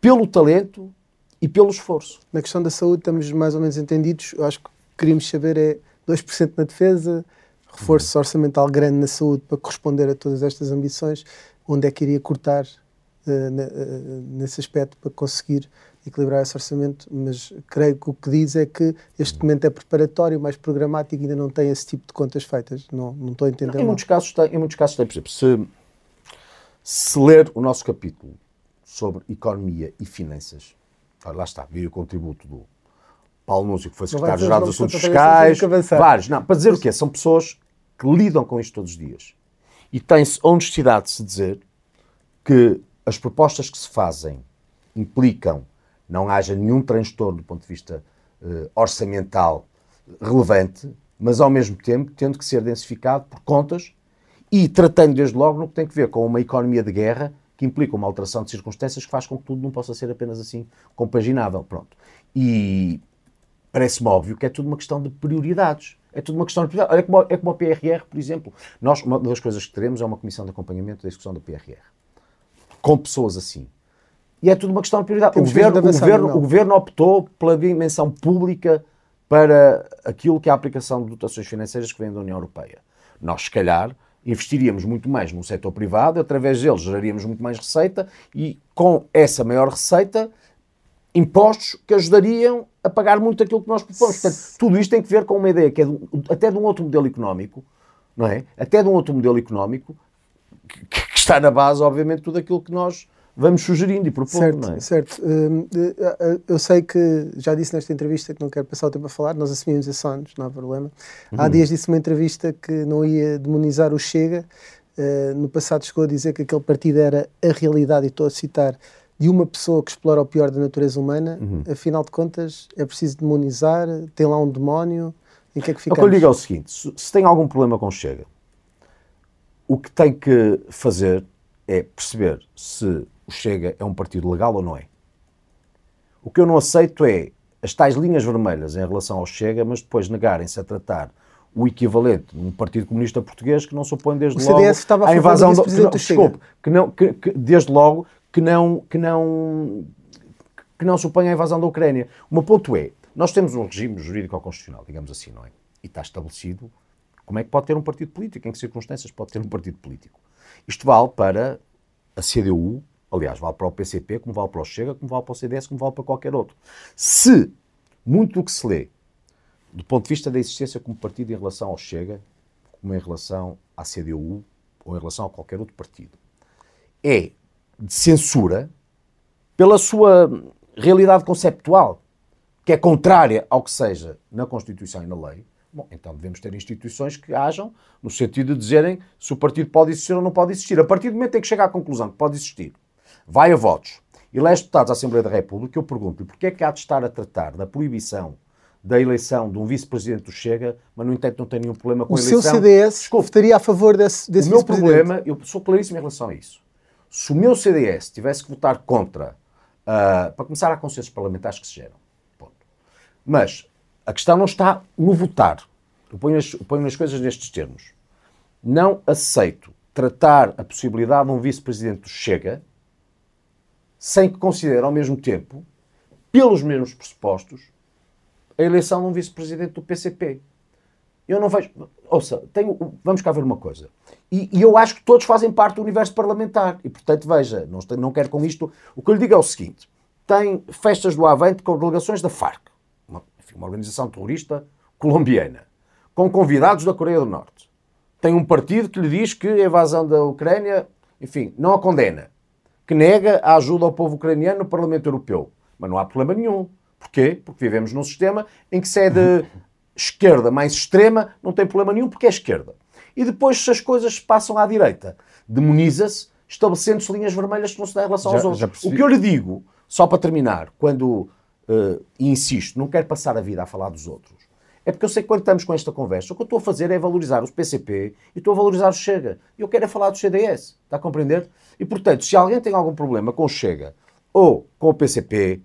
pelo talento e pelo esforço. Na questão da saúde estamos mais ou menos entendidos. Eu acho que queríamos saber é 2% na defesa, reforço orçamental grande na saúde para corresponder a todas estas ambições, onde é que iria cortar uh, uh, nesse aspecto para conseguir equilibrar esse orçamento, mas creio que o que diz é que este documento é preparatório, mais programático e ainda não tem esse tipo de contas feitas. Não, não estou a entender. Não, em, muitos casos tem, em muitos casos tem, por exemplo, se, se ler o nosso capítulo sobre economia e finanças, lá está, vi o contributo do Paulo Núncio, que foi secretário-geral dos Assuntos Fiscais, vários. Não, para dizer o quê? São pessoas que lidam com isto todos os dias. E tem-se honestidade de se dizer que as propostas que se fazem implicam não haja nenhum transtorno do ponto de vista uh, orçamental relevante, mas ao mesmo tempo tendo que ser densificado por contas e tratando desde logo no que tem que ver com uma economia de guerra que implica uma alteração de circunstâncias que faz com que tudo não possa ser apenas assim compaginável. Pronto. E parece-me óbvio que é tudo uma questão de prioridades. É tudo uma questão de prioridades. Olha como, é como o PRR, por exemplo. Nós, uma das coisas que teremos é uma comissão de acompanhamento da execução do PRR. Com pessoas assim. E é tudo uma questão de prioridade. O governo, o, governo, o governo optou pela dimensão pública para aquilo que é a aplicação de dotações financeiras que vêm da União Europeia. Nós, se calhar, investiríamos muito mais no setor privado, através deles geraríamos muito mais receita e, com essa maior receita, impostos que ajudariam a pagar muito aquilo que nós propomos. Portanto, tudo isto tem que ver com uma ideia que é de, até de um outro modelo económico, não é? Até de um outro modelo económico que, que está na base, obviamente, tudo aquilo que nós vamos sugerindo e propondo, certo, não é? Certo. Hum, eh, eh, eu sei que, já disse nesta entrevista que não quero passar o tempo a falar, nós assumimos esses anos, não há problema. Há uhum. dias disse uma entrevista que não ia demonizar o Chega, uh, no passado chegou a dizer que aquele partido era a realidade, e estou a citar, de uma pessoa que explora o pior da natureza humana, uhum. afinal de contas é preciso demonizar, tem lá um demónio, em que é que ficamos? O que eu digo é o seguinte, se, se tem algum problema com o Chega, o que tem que fazer é perceber se o Chega é um partido legal ou não é. O que eu não aceito é as tais linhas vermelhas em relação ao Chega, mas depois negarem-se a tratar o equivalente de um Partido Comunista Português que não se opõe desde o logo estava a, invasão do, que não, desculpe, que não, que, que, desde logo que não, que não que não se opõe à invasão da Ucrânia. O meu ponto é, nós temos um regime jurídico-constitucional, digamos assim, não é? E está estabelecido como é que pode ter um partido político, em que circunstâncias pode ter um partido político. Isto vale para a CDU, Aliás, vale para o PCP, como vale para o Chega, como vale para o CDS, como vale para qualquer outro. Se muito do que se lê, do ponto de vista da existência como partido em relação ao Chega, como em relação à CDU ou em relação a qualquer outro partido, é de censura pela sua realidade conceptual, que é contrária ao que seja na Constituição e na lei, Bom, então devemos ter instituições que hajam no sentido de dizerem se o partido pode existir ou não pode existir. A partir do momento em que chega à conclusão que pode existir, vai a votos, elege deputados à Assembleia da República, eu pergunto-lhe porquê é que há de estar a tratar da proibição da eleição de um vice-presidente do Chega, mas no entanto não tem nenhum problema com o a eleição. O seu CDS Desculpe, estaria a favor desse, desse O meu problema, eu sou claríssimo em relação a isso. Se o meu CDS tivesse que votar contra, uh, para começar, há consensos parlamentares que se geram. Ponto. Mas a questão não está no votar. Eu ponho as, eu ponho as coisas nestes termos. Não aceito tratar a possibilidade de um vice-presidente do Chega sem que considere ao mesmo tempo, pelos mesmos pressupostos, a eleição de um vice-presidente do PCP. Eu não vejo. Ouça, tenho, vamos cá ver uma coisa. E, e, eu acho que todos fazem parte do universo parlamentar. E, portanto, veja, não, não quero com isto. O que eu lhe digo é o seguinte: tem festas do Avante com delegações da FARC, uma, enfim, uma organização terrorista colombiana, com convidados da Coreia do Norte. Tem um partido que lhe diz que a invasão da Ucrânia, enfim, não a condena, que nega a ajuda ao povo ucraniano no Parlamento Europeu. Mas não há problema nenhum. Porquê? Porque vivemos num sistema em que se é de esquerda mais extrema, não tem problema nenhum porque é esquerda. E depois, se as coisas passam à direita, demoniza-se, estabelecendo-se linhas vermelhas que não se dá em relação já, aos outros. O que eu lhe digo, só para terminar, quando uh, insisto, não quero passar a vida a falar dos outros, é porque eu sei que quando estamos com esta conversa, o que eu estou a fazer é valorizar os PCP e estou a valorizar o Chega. E eu quero é falar do CDS. Está a compreender? E, portanto, se alguém tem algum problema com o Chega ou com o PCP,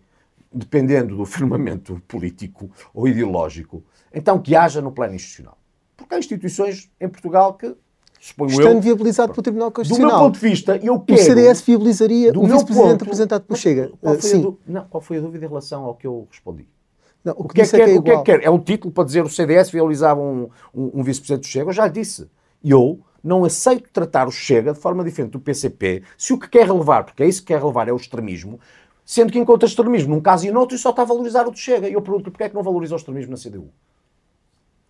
dependendo do firmamento político ou ideológico, então que haja no plano institucional. Porque há instituições em Portugal que, suponho Estando eu... viabilizado pelo Tribunal Constitucional. Do meu ponto de vista, eu quero... O CDS viabilizaria o vice-presidente apresentado pelo Chega. Qual foi, Sim. não, qual foi a dúvida em relação ao que eu respondi? Não, o, que, o que, é, que, é, é, o que é que quer? É um título para dizer o CDS viabilizava um, um, um vice-presidente do Chega? Eu já lhe disse. Eu não aceito tratar o Chega de forma diferente do PCP se o que quer relevar, porque é isso que quer relevar, é o extremismo, sendo que encontra extremismo num caso e noutro e só está a valorizar o do Chega. E eu pergunto porquê é que não valoriza o extremismo na CDU?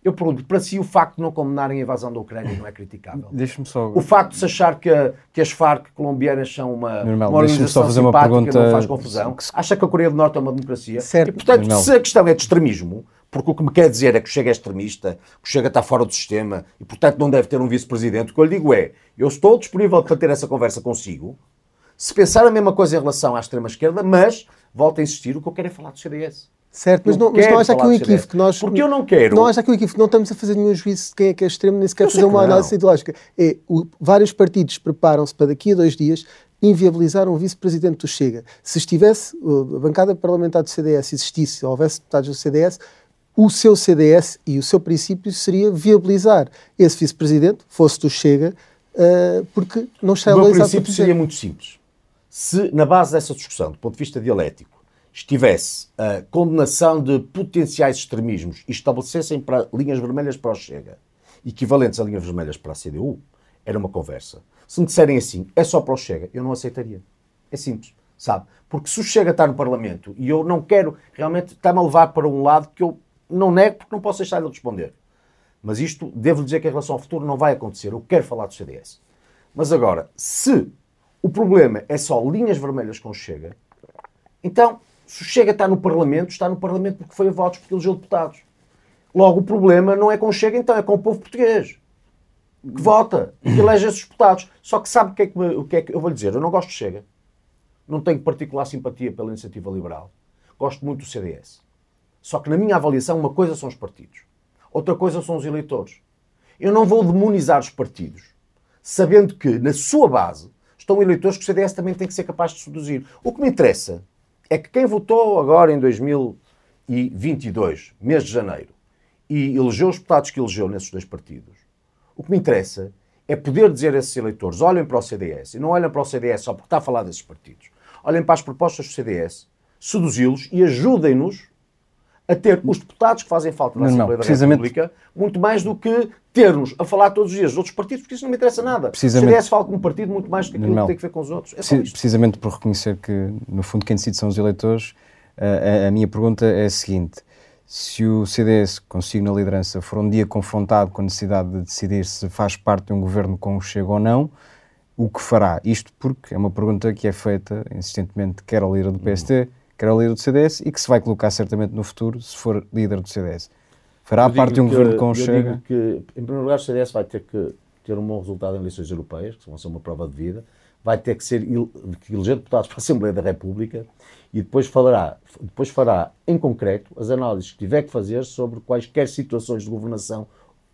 Eu pergunto, para si o facto de não condenarem a invasão da Ucrânia não é criticável? Deixa-me só... O facto de se achar que, a, que as Farc colombianas são uma, Normal, uma organização só fazer simpática uma pergunta... não faz confusão? Acha que a Coreia do Norte é uma democracia? Certo. E, portanto, Normal. se a questão é de extremismo, porque o que me quer dizer é que o Chega é extremista, que o Chega está fora do sistema e, portanto, não deve ter um vice-presidente, o que eu lhe digo é, eu estou disponível para ter essa conversa consigo, se pensar a mesma coisa em relação à extrema-esquerda, mas, volto a insistir, o que eu quero é falar do CDS. Certo, mas não, mas não acha aqui um equívoco. Nós, Porque eu não quero. Não acha aqui um equívoco. Não estamos a fazer nenhum juízo de quem é que é extremo, nem sequer fazer uma análise ideológica. É, o, vários partidos preparam-se para daqui a dois dias inviabilizar um vice-presidente do Chega. Se estivesse, a bancada parlamentar do CDS existisse, se houvesse deputados do CDS, o seu CDS e o seu princípio seria viabilizar esse vice-presidente, fosse do Chega, uh, porque não está O meu princípio seria muito simples. Se, na base dessa discussão, do ponto de vista dialético, estivesse a condenação de potenciais extremismos e estabelecessem para, linhas vermelhas para o Chega, equivalentes a linhas vermelhas para a CDU, era uma conversa. Se me disserem assim, é só para o Chega, eu não aceitaria. É simples, sabe? Porque se o Chega está no Parlamento e eu não quero, realmente está-me a levar para um lado que eu não nego porque não posso deixar de responder. Mas isto, devo dizer que em relação ao futuro não vai acontecer. Eu quero falar do CDS. Mas agora, se o problema é só linhas vermelhas com Chega, então se o Chega está no Parlamento, está no Parlamento porque foi a votos, porque elegeu deputados. Logo, o problema não é com o Chega, então, é com o povo português. Que vota, que elege esses deputados. Só que sabe o que, é que, o que é que eu vou lhe dizer? Eu não gosto de Chega. Não tenho particular simpatia pela iniciativa liberal. Gosto muito do CDS. Só que, na minha avaliação, uma coisa são os partidos. Outra coisa são os eleitores. Eu não vou demonizar os partidos, sabendo que, na sua base, estão eleitores que o CDS também tem que ser capaz de seduzir. O que me interessa é que quem votou agora em 2022, mês de janeiro, e elegeu os deputados que elegeu nesses dois partidos, o que me interessa é poder dizer a esses eleitores: olhem para o CDS, e não olhem para o CDS só porque está a falar desses partidos. Olhem para as propostas do CDS, seduzi-los e ajudem-nos a ter os deputados que fazem falta na Assembleia da República, muito mais do que ter-nos a falar todos os dias dos outros partidos, porque isso não me interessa nada. O CDS fala com um partido muito mais do que aquilo que tem que ver com os outros. É Precisamente por reconhecer que, no fundo, quem decide são os eleitores, a, a, minha pergunta é a seguinte. Se o CDS, consigo na liderança, for um dia confrontado com a necessidade de decidir se faz parte de um governo com o Chega ou não, o que fará? Isto porque é uma pergunta que é feita insistentemente quer ao líder do PST, que era líder do CDS e que se vai colocar certamente no futuro se for líder do CDS. Fará parte de um governo com o Chega? que, em primeiro lugar, o CDS vai ter que ter um bom resultado em eleições europeias, que vão ser uma prova de vida, vai ter que ser que eleger deputados para a Assembleia da República e depois falará, depois fará em concreto as análises que tiver que fazer sobre quaisquer situações de governação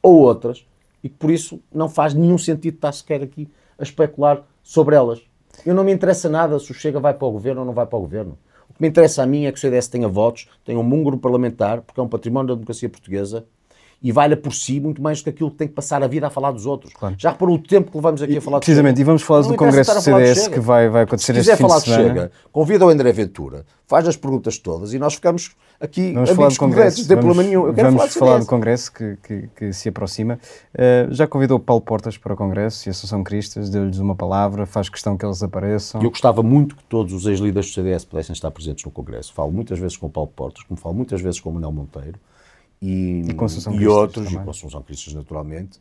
ou outras e que por isso não faz nenhum sentido estar sequer aqui a especular sobre elas. Eu não me interessa nada se o Chega vai para o governo ou não vai para o governo. O que me interessa a mim é que o CDS tenha votos, tenha um bom grupo parlamentar, porque é um património da democracia portuguesa e valha por si muito mais do que aquilo que tem que passar a vida a falar dos outros. Claro. Já reparou o tempo que levamos aqui a falar Precisamente, e vamos falar do Congresso do CDS que vai, vai acontecer este fim de semana. Se quiser falar de Chega, convida o André Ventura, faz as perguntas todas e nós ficamos aqui vamos amigos falar do Congresso, não tem problema nenhum. Eu quero vamos falar, falar do Congresso que, que, que se aproxima. Uh, já convidou Paulo Portas para o Congresso e a Associação Cristas, deu-lhes uma palavra, faz questão que eles apareçam. Eu gostava muito que todos os ex-líderes do CDS pudessem estar presentes no Congresso. Falo muitas vezes com o Paulo Portas, como falo muitas vezes com o Manuel Monteiro e, e, com e outros, também. e com Assunção Cristas naturalmente,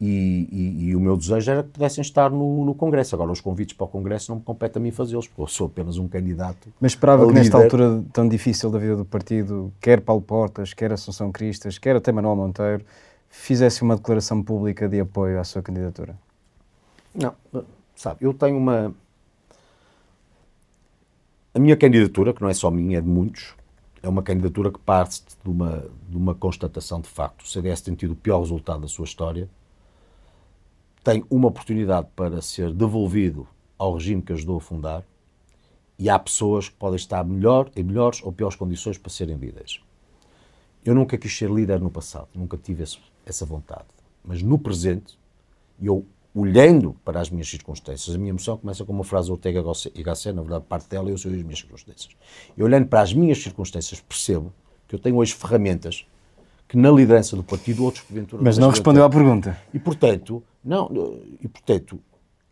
e, e, e, o meu desejo era que pudessem estar no, no, Congresso. Agora, os convites para o Congresso não me compete a mim fazê-los, porque eu sou apenas um candidato. Mas esperava que nesta altura tão difícil da vida do partido, quer Paulo Portas, quer Assunção Cristas, quer até Manuel Monteiro, fizesse uma declaração pública de apoio à sua candidatura. Não, sabe, eu tenho uma. A minha candidatura, que não é só minha, é de muitos, é uma candidatura que parte de uma, de uma constatação de facto. O CDS tem tido o pior resultado da sua história, tem uma oportunidade para ser devolvido ao regime que ajudou a fundar e há pessoas que podem estar melhor, em melhores ou piores condições para serem líderes. Eu nunca quis ser líder no passado, nunca tive esse, essa vontade. Mas no presente, eu olhando para as minhas circunstâncias, a minha emoção começa com uma frase do Ortega y Gasset, na verdade parte dela eu sou as minhas circunstâncias. E olhando para as minhas circunstâncias percebo que eu tenho hoje ferramentas que na liderança do partido outros porventura Mas não respondeu à pergunta. E portanto, não, e portanto,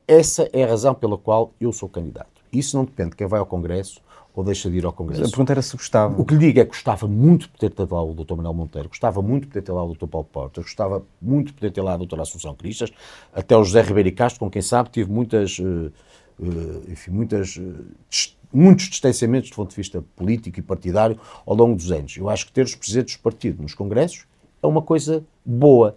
essa é a razão pela qual eu sou candidato. Isso não depende de quem vai ao Congresso ou deixa de ir ao Congresso. A pergunta era se gostava. O que lhe digo é que gostava muito de poder ter lá o Dr. Manuel Monteiro, gostava muito de poder ter lá o Dr. Paulo Portas, gostava muito de poder ter lá a Dra. Assunção Cristas, até o José Ribeiro Castro, com quem sabe, tive muitas, uh, uh, enfim, muitas, uh, muitos distanciamentos do ponto de vista político e partidário ao longo dos anos. Eu acho que ter os presidentes dos partidos nos congressos é uma coisa boa.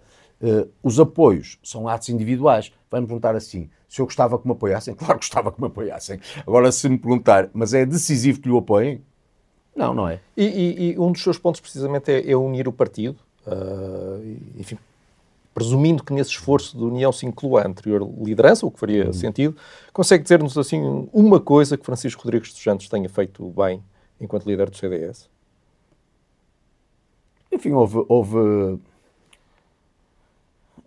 Os apoios são atos individuais. Vai-me perguntar assim, se eu gostava que me apoiassem, claro que gostava que me apoiassem. Agora, se me perguntar, mas é decisivo que lhe apoiem? Não, não é. E, e, e um dos seus pontos, precisamente, é, é unir o partido. Uh, enfim, presumindo que nesse esforço de união se inclua a anterior liderança, o que faria uhum. sentido, consegue dizer-nos assim uma coisa que Francisco Rodrigues dos Santos tenha feito bem enquanto líder do CDS? Enfim, houve, houve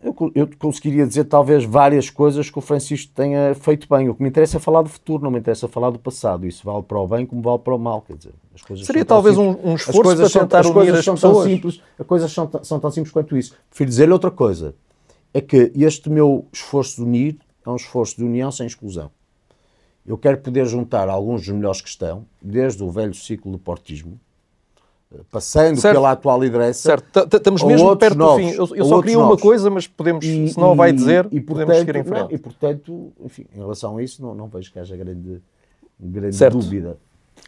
eu, eu, conseguiria dizer talvez várias coisas que o Francisco tenha feito bem. O que me interessa é falar do futuro, não me interessa falar do passado. Isso vale para o bem como vale para o mal. Quer dizer, as coisas Seria talvez um, um, esforço para tentar são, as coisas são pessoas. Tão simples, as coisas são, são tão simples quanto isso. Prefiro dizer-lhe outra coisa. É que este meu esforço de unir é um esforço de união sem exclusão. Eu quero poder juntar alguns dos melhores que estão, desde o velho ciclo do portismo, passando certo. pela atual liderança. Certo, estamos mesmo perto novos, do fim. Eu, eu só queria novos. uma coisa, mas podemos, e, se não vai dizer, e, podemos portanto, seguir em frente. Não, e portanto, enfim, em relação a isso, não, não vejo que haja grande, grande certo. dúvida.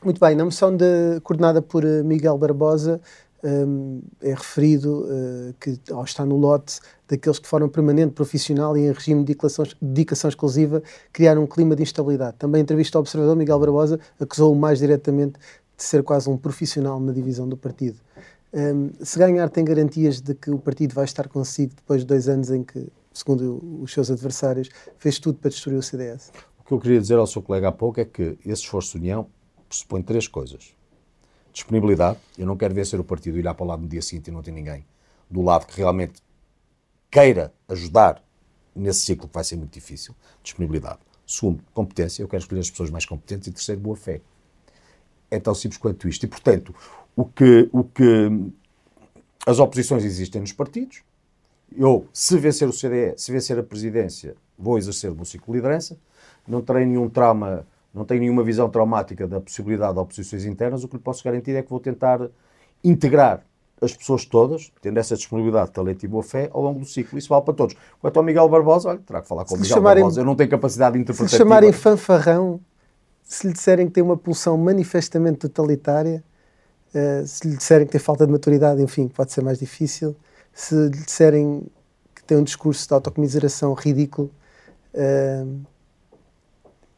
Muito bem, na moção de, coordenada por eh, Miguel Barbosa, um, é referido uh, que ao está no lote daqueles que de forma permanente, profissional e em regime de dedicação, dedicação exclusiva criaram um clima de instabilidade. Também em entrevista ao observador, Miguel Barbosa acusou-o mais diretamente de ser quase um profissional na divisão do partido. Um, se ganhar, tem garantias de que o partido vai estar consigo depois de dois anos em que, segundo os seus adversários, fez tudo para destruir o CDS? O que eu queria dizer ao seu colega há pouco é que esse esforço de união pressupõe três coisas. Disponibilidade, eu não quero ver ser o partido ir lá para o lado no dia seguinte e não ter ninguém do lado que realmente queira ajudar nesse ciclo que vai ser muito difícil. Disponibilidade. Segundo, competência, eu quero escolher as pessoas mais competentes. E terceiro, boa fé. É tão simples quanto isto. E, portanto, o que, o que as oposições existem nos partidos. Eu, se vencer o CDE, se vencer a presidência, vou exercer o meu ciclo de liderança. Não terei nenhum trauma, não tenho nenhuma visão traumática da possibilidade de oposições internas. O que lhe posso garantir é que vou tentar integrar as pessoas todas, tendo essa disponibilidade, talento e boa fé, ao longo do ciclo. Isso vale para todos. Quanto ao Miguel Barbosa, olha, terá que falar com o Miguel chamarem, Barbosa. Eu não tenho capacidade de interpretativa. Se chamarem fanfarrão, se lhe disserem que tem uma pulsão manifestamente totalitária, Uh, se lhe disserem que tem falta de maturidade, enfim, pode ser mais difícil. Se lhe disserem que tem um discurso de autocomiseração ridículo, uh,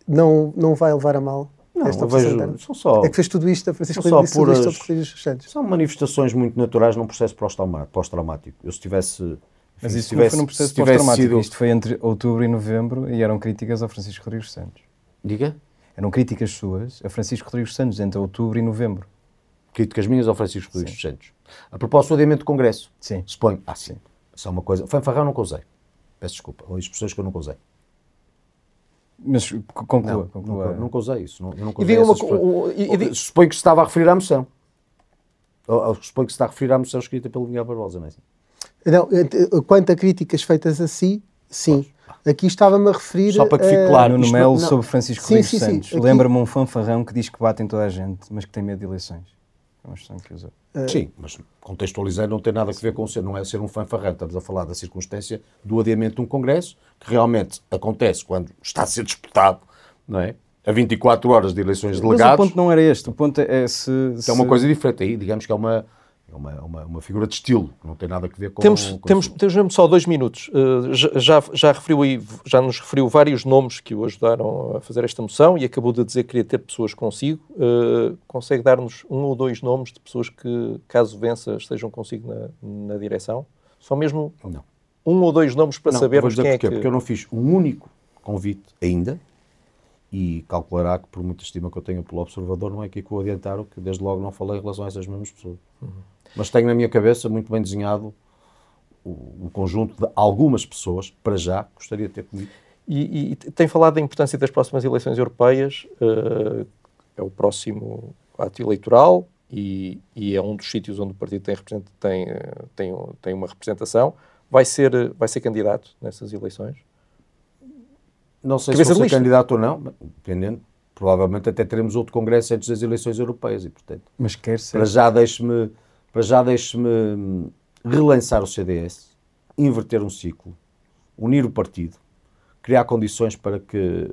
não, não vai levar a mal. Não, esta vejo, são só, é que fez tudo isto, a Francisco só puras, isto São manifestações muito naturais num processo pós-traumático. Eu se tivesse... Mas isso tivesse, foi num processo pós-traumático. Sido... Isto foi entre outubro e novembro e eram críticas ao Francisco Rodrigues Santos. Diga? Eram críticas suas a Francisco Rodrigues Santos entre outubro e novembro. Críticas minhas ao Francisco Rodrigues Santos. A propósito do adiamento do Congresso. Sim. Suponho. Ah, sim. É uma coisa. Fanfarrão não usei. Peço desculpa. Ou expressões que eu nunca usei. Mas conclua. Não, conclua. Nunca, nunca usei isso. Nunca usei e uma, o, e, Suponho que se estava a referir à moção. Suponho que se está a referir à moção escrita pelo Miguel Barbosa, não é assim? Não, quanto a críticas feitas a si, sim. Aqui estava-me a referir. Só para que fique claro, no Melo sobre Francisco sim, sim, Santos. Sim, Lembra-me um fanfarrão que diz que bate em toda a gente, mas que tem medo de eleições. É uma questão que usou. Uh, sim, mas contextualizar não tem nada a ver com ser, não é ser um fanfarrão. Estamos a falar da circunstância do adiamento de um Congresso, que realmente acontece quando está a ser disputado, não é? A 24 horas de eleições delegadas. Mas o ponto não era este. O ponto é se. se... É uma coisa diferente. Aí, digamos que é uma é uma, uma, uma, figura de estilo, que não tem nada a ver com. Temos, com temos, temos mesmo só dois minutos. Uh, já, já, referiu aí, já nos referiu vários nomes que o ajudaram a fazer esta moção e acabou de dizer que queria ter pessoas consigo. Uh, consegue dar-nos um ou dois nomes de pessoas que, caso vença, estejam consigo na, na direção? Só mesmo não. um ou dois nomes para não, sabermos quem é que. Porque eu não fiz um único convite ainda e calculará que, por muita estima que eu tenho pelo observador, não é aqui que o adiantaram, que desde logo não falei em relação a essas mesmas pessoas. Uhum. Mas tenho na minha cabeça muito bem desenhado o, o conjunto de algumas pessoas, para já, gostaria de ter comigo. E, e, tem falado da importância das próximas eleições europeias, uh, é o próximo ato eleitoral e, e, é um dos sítios onde o partido tem, tem, tem, tem uma representação. Vai ser, vai ser candidato nessas eleições? Não sei se vou ser candidato ou não, dependendo. Provavelmente até teremos outro congresso antes das eleições europeias e, portanto... Mas quer ser... Para já deixe-me para já deixe-me relançar o CDS, inverter um ciclo, unir o partido, criar condições para que,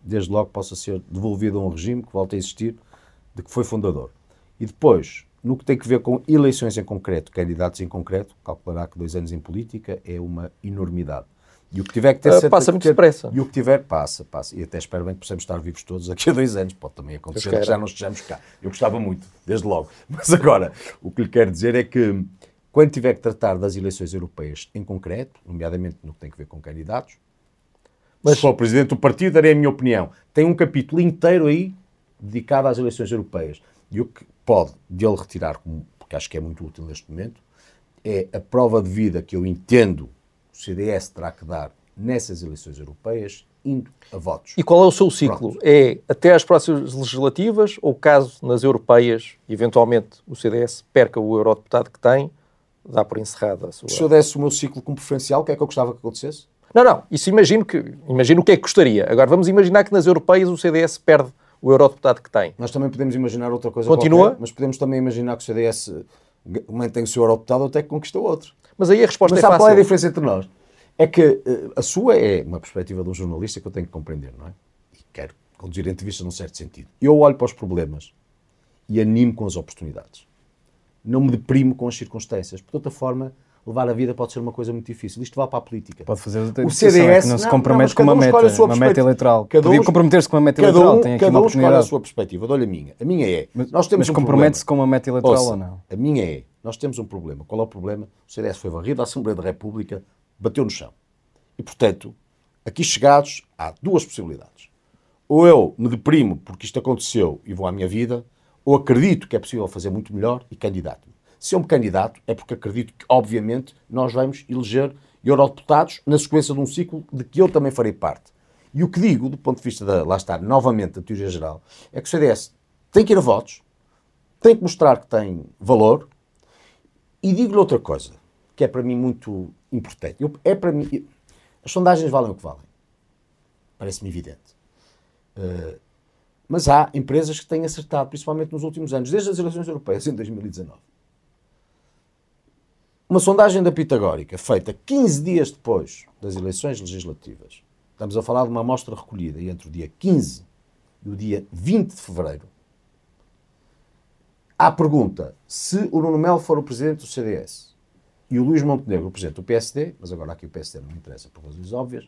desde logo, possa ser devolvido a um regime que volte a existir, de que foi fundador. E depois, no que tem que ver com eleições em concreto, candidatos em concreto, calculará que dois anos em política é uma enormidade. E o que tiver que ter... Uh, passa muito ter, depressa. E o que tiver, passa, passa. E até espero bem que possamos estar vivos todos aqui a dois anos. Pode também acontecer que já não estejamos cá. Eu gostava muito, desde logo. Mas agora, o que lhe quero dizer é que quando tiver que tratar das eleições europeias em concreto, nomeadamente no que tem que ver com candidatos, mas se for o presidente do partido, darei a minha opinião. Tem um capítulo inteiro aí dedicado às eleições europeias. E o que pode dele retirar, porque acho que é muito útil neste momento, é a prova de vida que eu entendo o CDS terá que dar nessas eleições europeias, indo a votos. E qual é o seu ciclo? Pronto. É até às próximas legislativas ou caso nas europeias, eventualmente, o CDS perca o eurodeputado que tem, dá por encerrada a sua... Se eu desse o meu ciclo como preferencial, o que é que eu gostava que acontecesse? Não, não. Isso imagino que... Imagino o que é que gostaria. Agora, vamos imaginar que nas europeias o CDS perde o eurodeputado que tem. Nós também podemos imaginar outra coisa Continua? Qualquer, mas podemos também imaginar que o CDS mantém o seu eurodeputado até que conquista outro. Mas aí a resposta mas é fácil. Mas qual é a diferença entre nós? É que uh, a sua é uma perspectiva de um jornalista que eu tenho que compreender, não é? E quero conduzir a entrevista num certo sentido. Eu olho para os problemas e animo com as oportunidades. Não me deprimo com as circunstâncias. Por outra forma, levar a vida pode ser uma coisa muito difícil. Isto vai para a política. Pode fazer o CDS é que não, não se compromete com uma meta, uma meta eleitoral. Cada um, comprometer-se com uma meta eleitoral, um, tem aqui cada uma um escolhe a sua perspectiva. Olha a minha. A minha é... Mas, nós temos mas um compromete-se com uma meta eleitoral Ouça, ou não? A minha é... Nós temos um problema. Qual é o problema? O CDS foi varrido, a Assembleia da República bateu no chão. E, portanto, aqui chegados, há duas possibilidades. Ou eu me deprimo porque isto aconteceu e vou à minha vida, ou acredito que é possível fazer muito melhor e candidato. Se eu me candidato, é porque acredito que, obviamente, nós vamos eleger eurodeputados na sequência de um ciclo de que eu também farei parte. E o que digo, do ponto de vista da, lá está, novamente, da teoria geral, é que o CDS tem que ir a votos, tem que mostrar que tem valor, e digo-lhe outra coisa, que é para mim muito importante. Eu, é para mim, as sondagens valem o que valem. Parece-me evidente. Uh, mas há empresas que têm acertado, principalmente nos últimos anos, desde as eleições europeias em 2019. Uma sondagem da Pitagórica, feita 15 dias depois das eleições legislativas, estamos a falar de uma amostra recolhida entre o dia 15 e o dia 20 de fevereiro, À pergunta, se o Nuno Melo for o presidente do CDS e o Luís Montenegro o presidente do PSD, mas agora aqui o PSD não interessa por razões óbvias,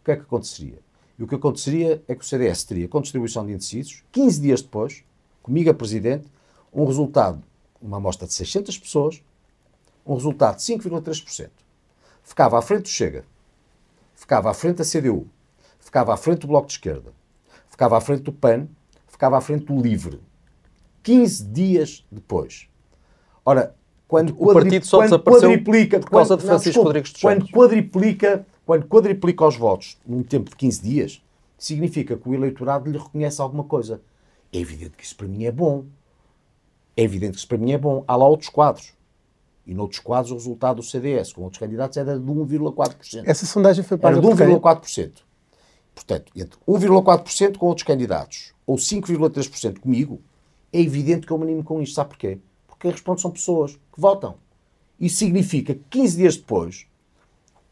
o que é que aconteceria? E o que aconteceria é que o CDS teria, com distribuição de indecisos, 15 dias depois, comigo a presidente, um resultado, uma amostra de 600 pessoas, um resultado de 5,3%. Ficava à frente do Chega, ficava à frente da CDU, ficava à frente do Bloco de Esquerda, ficava à frente do PAN, ficava à frente do LIVRE. 15 dias depois. Ora, quando o quadri, partido só quando quadriplica, por causa quando, de Francisco não, Rodrigues dos Quando quadriplica, quando quadriplica os votos num tempo de 15 dias, significa que o eleitorado lhe reconhece alguma coisa. É evidente que isso para mim é bom. É evidente que isso para mim é bom. Há lá outros quadros. E noutros quadros o resultado do CDS com outros candidatos era de 1,4%. Essa sondagem foi para Era de 1,4%. Portanto, entre 1,4% com outros candidatos ou 5,3% comigo, é evidente que eu me animo com isto. Sabe porquê? Porque quem responde são pessoas que votam. Isso significa que 15 dias depois,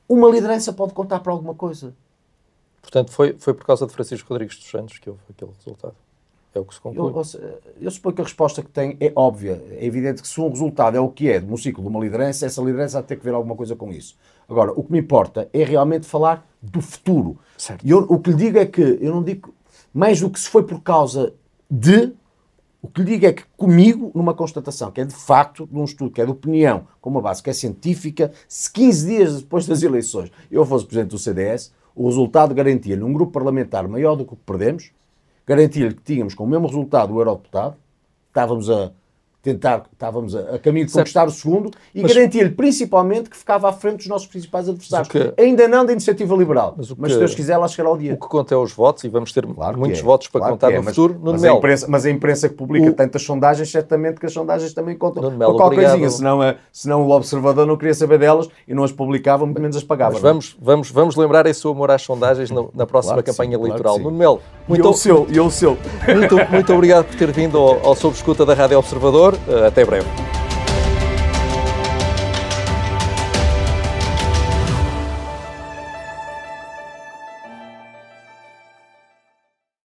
uma liderança pode contar para alguma coisa. Portanto, foi, foi por causa de Francisco Rodrigues dos Santos que houve aquele resultado. É o que se conclui. Eu, eu, eu suponho que a resposta que tem é óbvia. É evidente que se um resultado é o que é no ciclo de uma liderança, essa liderança vai ter que ver alguma coisa com isso. Agora, o que me importa é realmente falar do futuro. Certo. E eu, o que lhe digo é que, eu não digo mais do que se foi por causa de, o que lhe digo é que comigo, numa constatação que é de facto, num estudo que é de opinião, com uma base que é científica, se 15 dias depois das eleições eu fosse presidente do CDS, o resultado garantia-lhe um grupo parlamentar maior do que o que perdemos, garantia-lhe que tínhamos com o mesmo resultado o eurodeputado, estávamos a tentar, estávamos a, a caminho de conquistar o segundo e mas, garantia-lhe principalmente que ficava à frente dos nossos principais adversários. Que, Ainda não da iniciativa liberal, mas, mas que, se Deus quiser lá chegará o dia. O que conta é os votos e vamos ter claro muitos é, votos para claro contar é, no mas, futuro. No mas, a imprensa, mas a imprensa que publica o... tantas sondagens, certamente que as sondagens também contam Nuno Melo, qualquer coisinha, senão, a, senão o observador não queria saber delas e não as publicava, muito menos as pagava. Mas vamos, vamos, vamos lembrar esse amor às sondagens na, na próxima claro campanha sim, eleitoral. Claro Nuno Melo, muito, e o seu, e o seu. Muito, muito obrigado por ter vindo ao, ao Sob Escuta da Rádio Observador. Uh, até breve.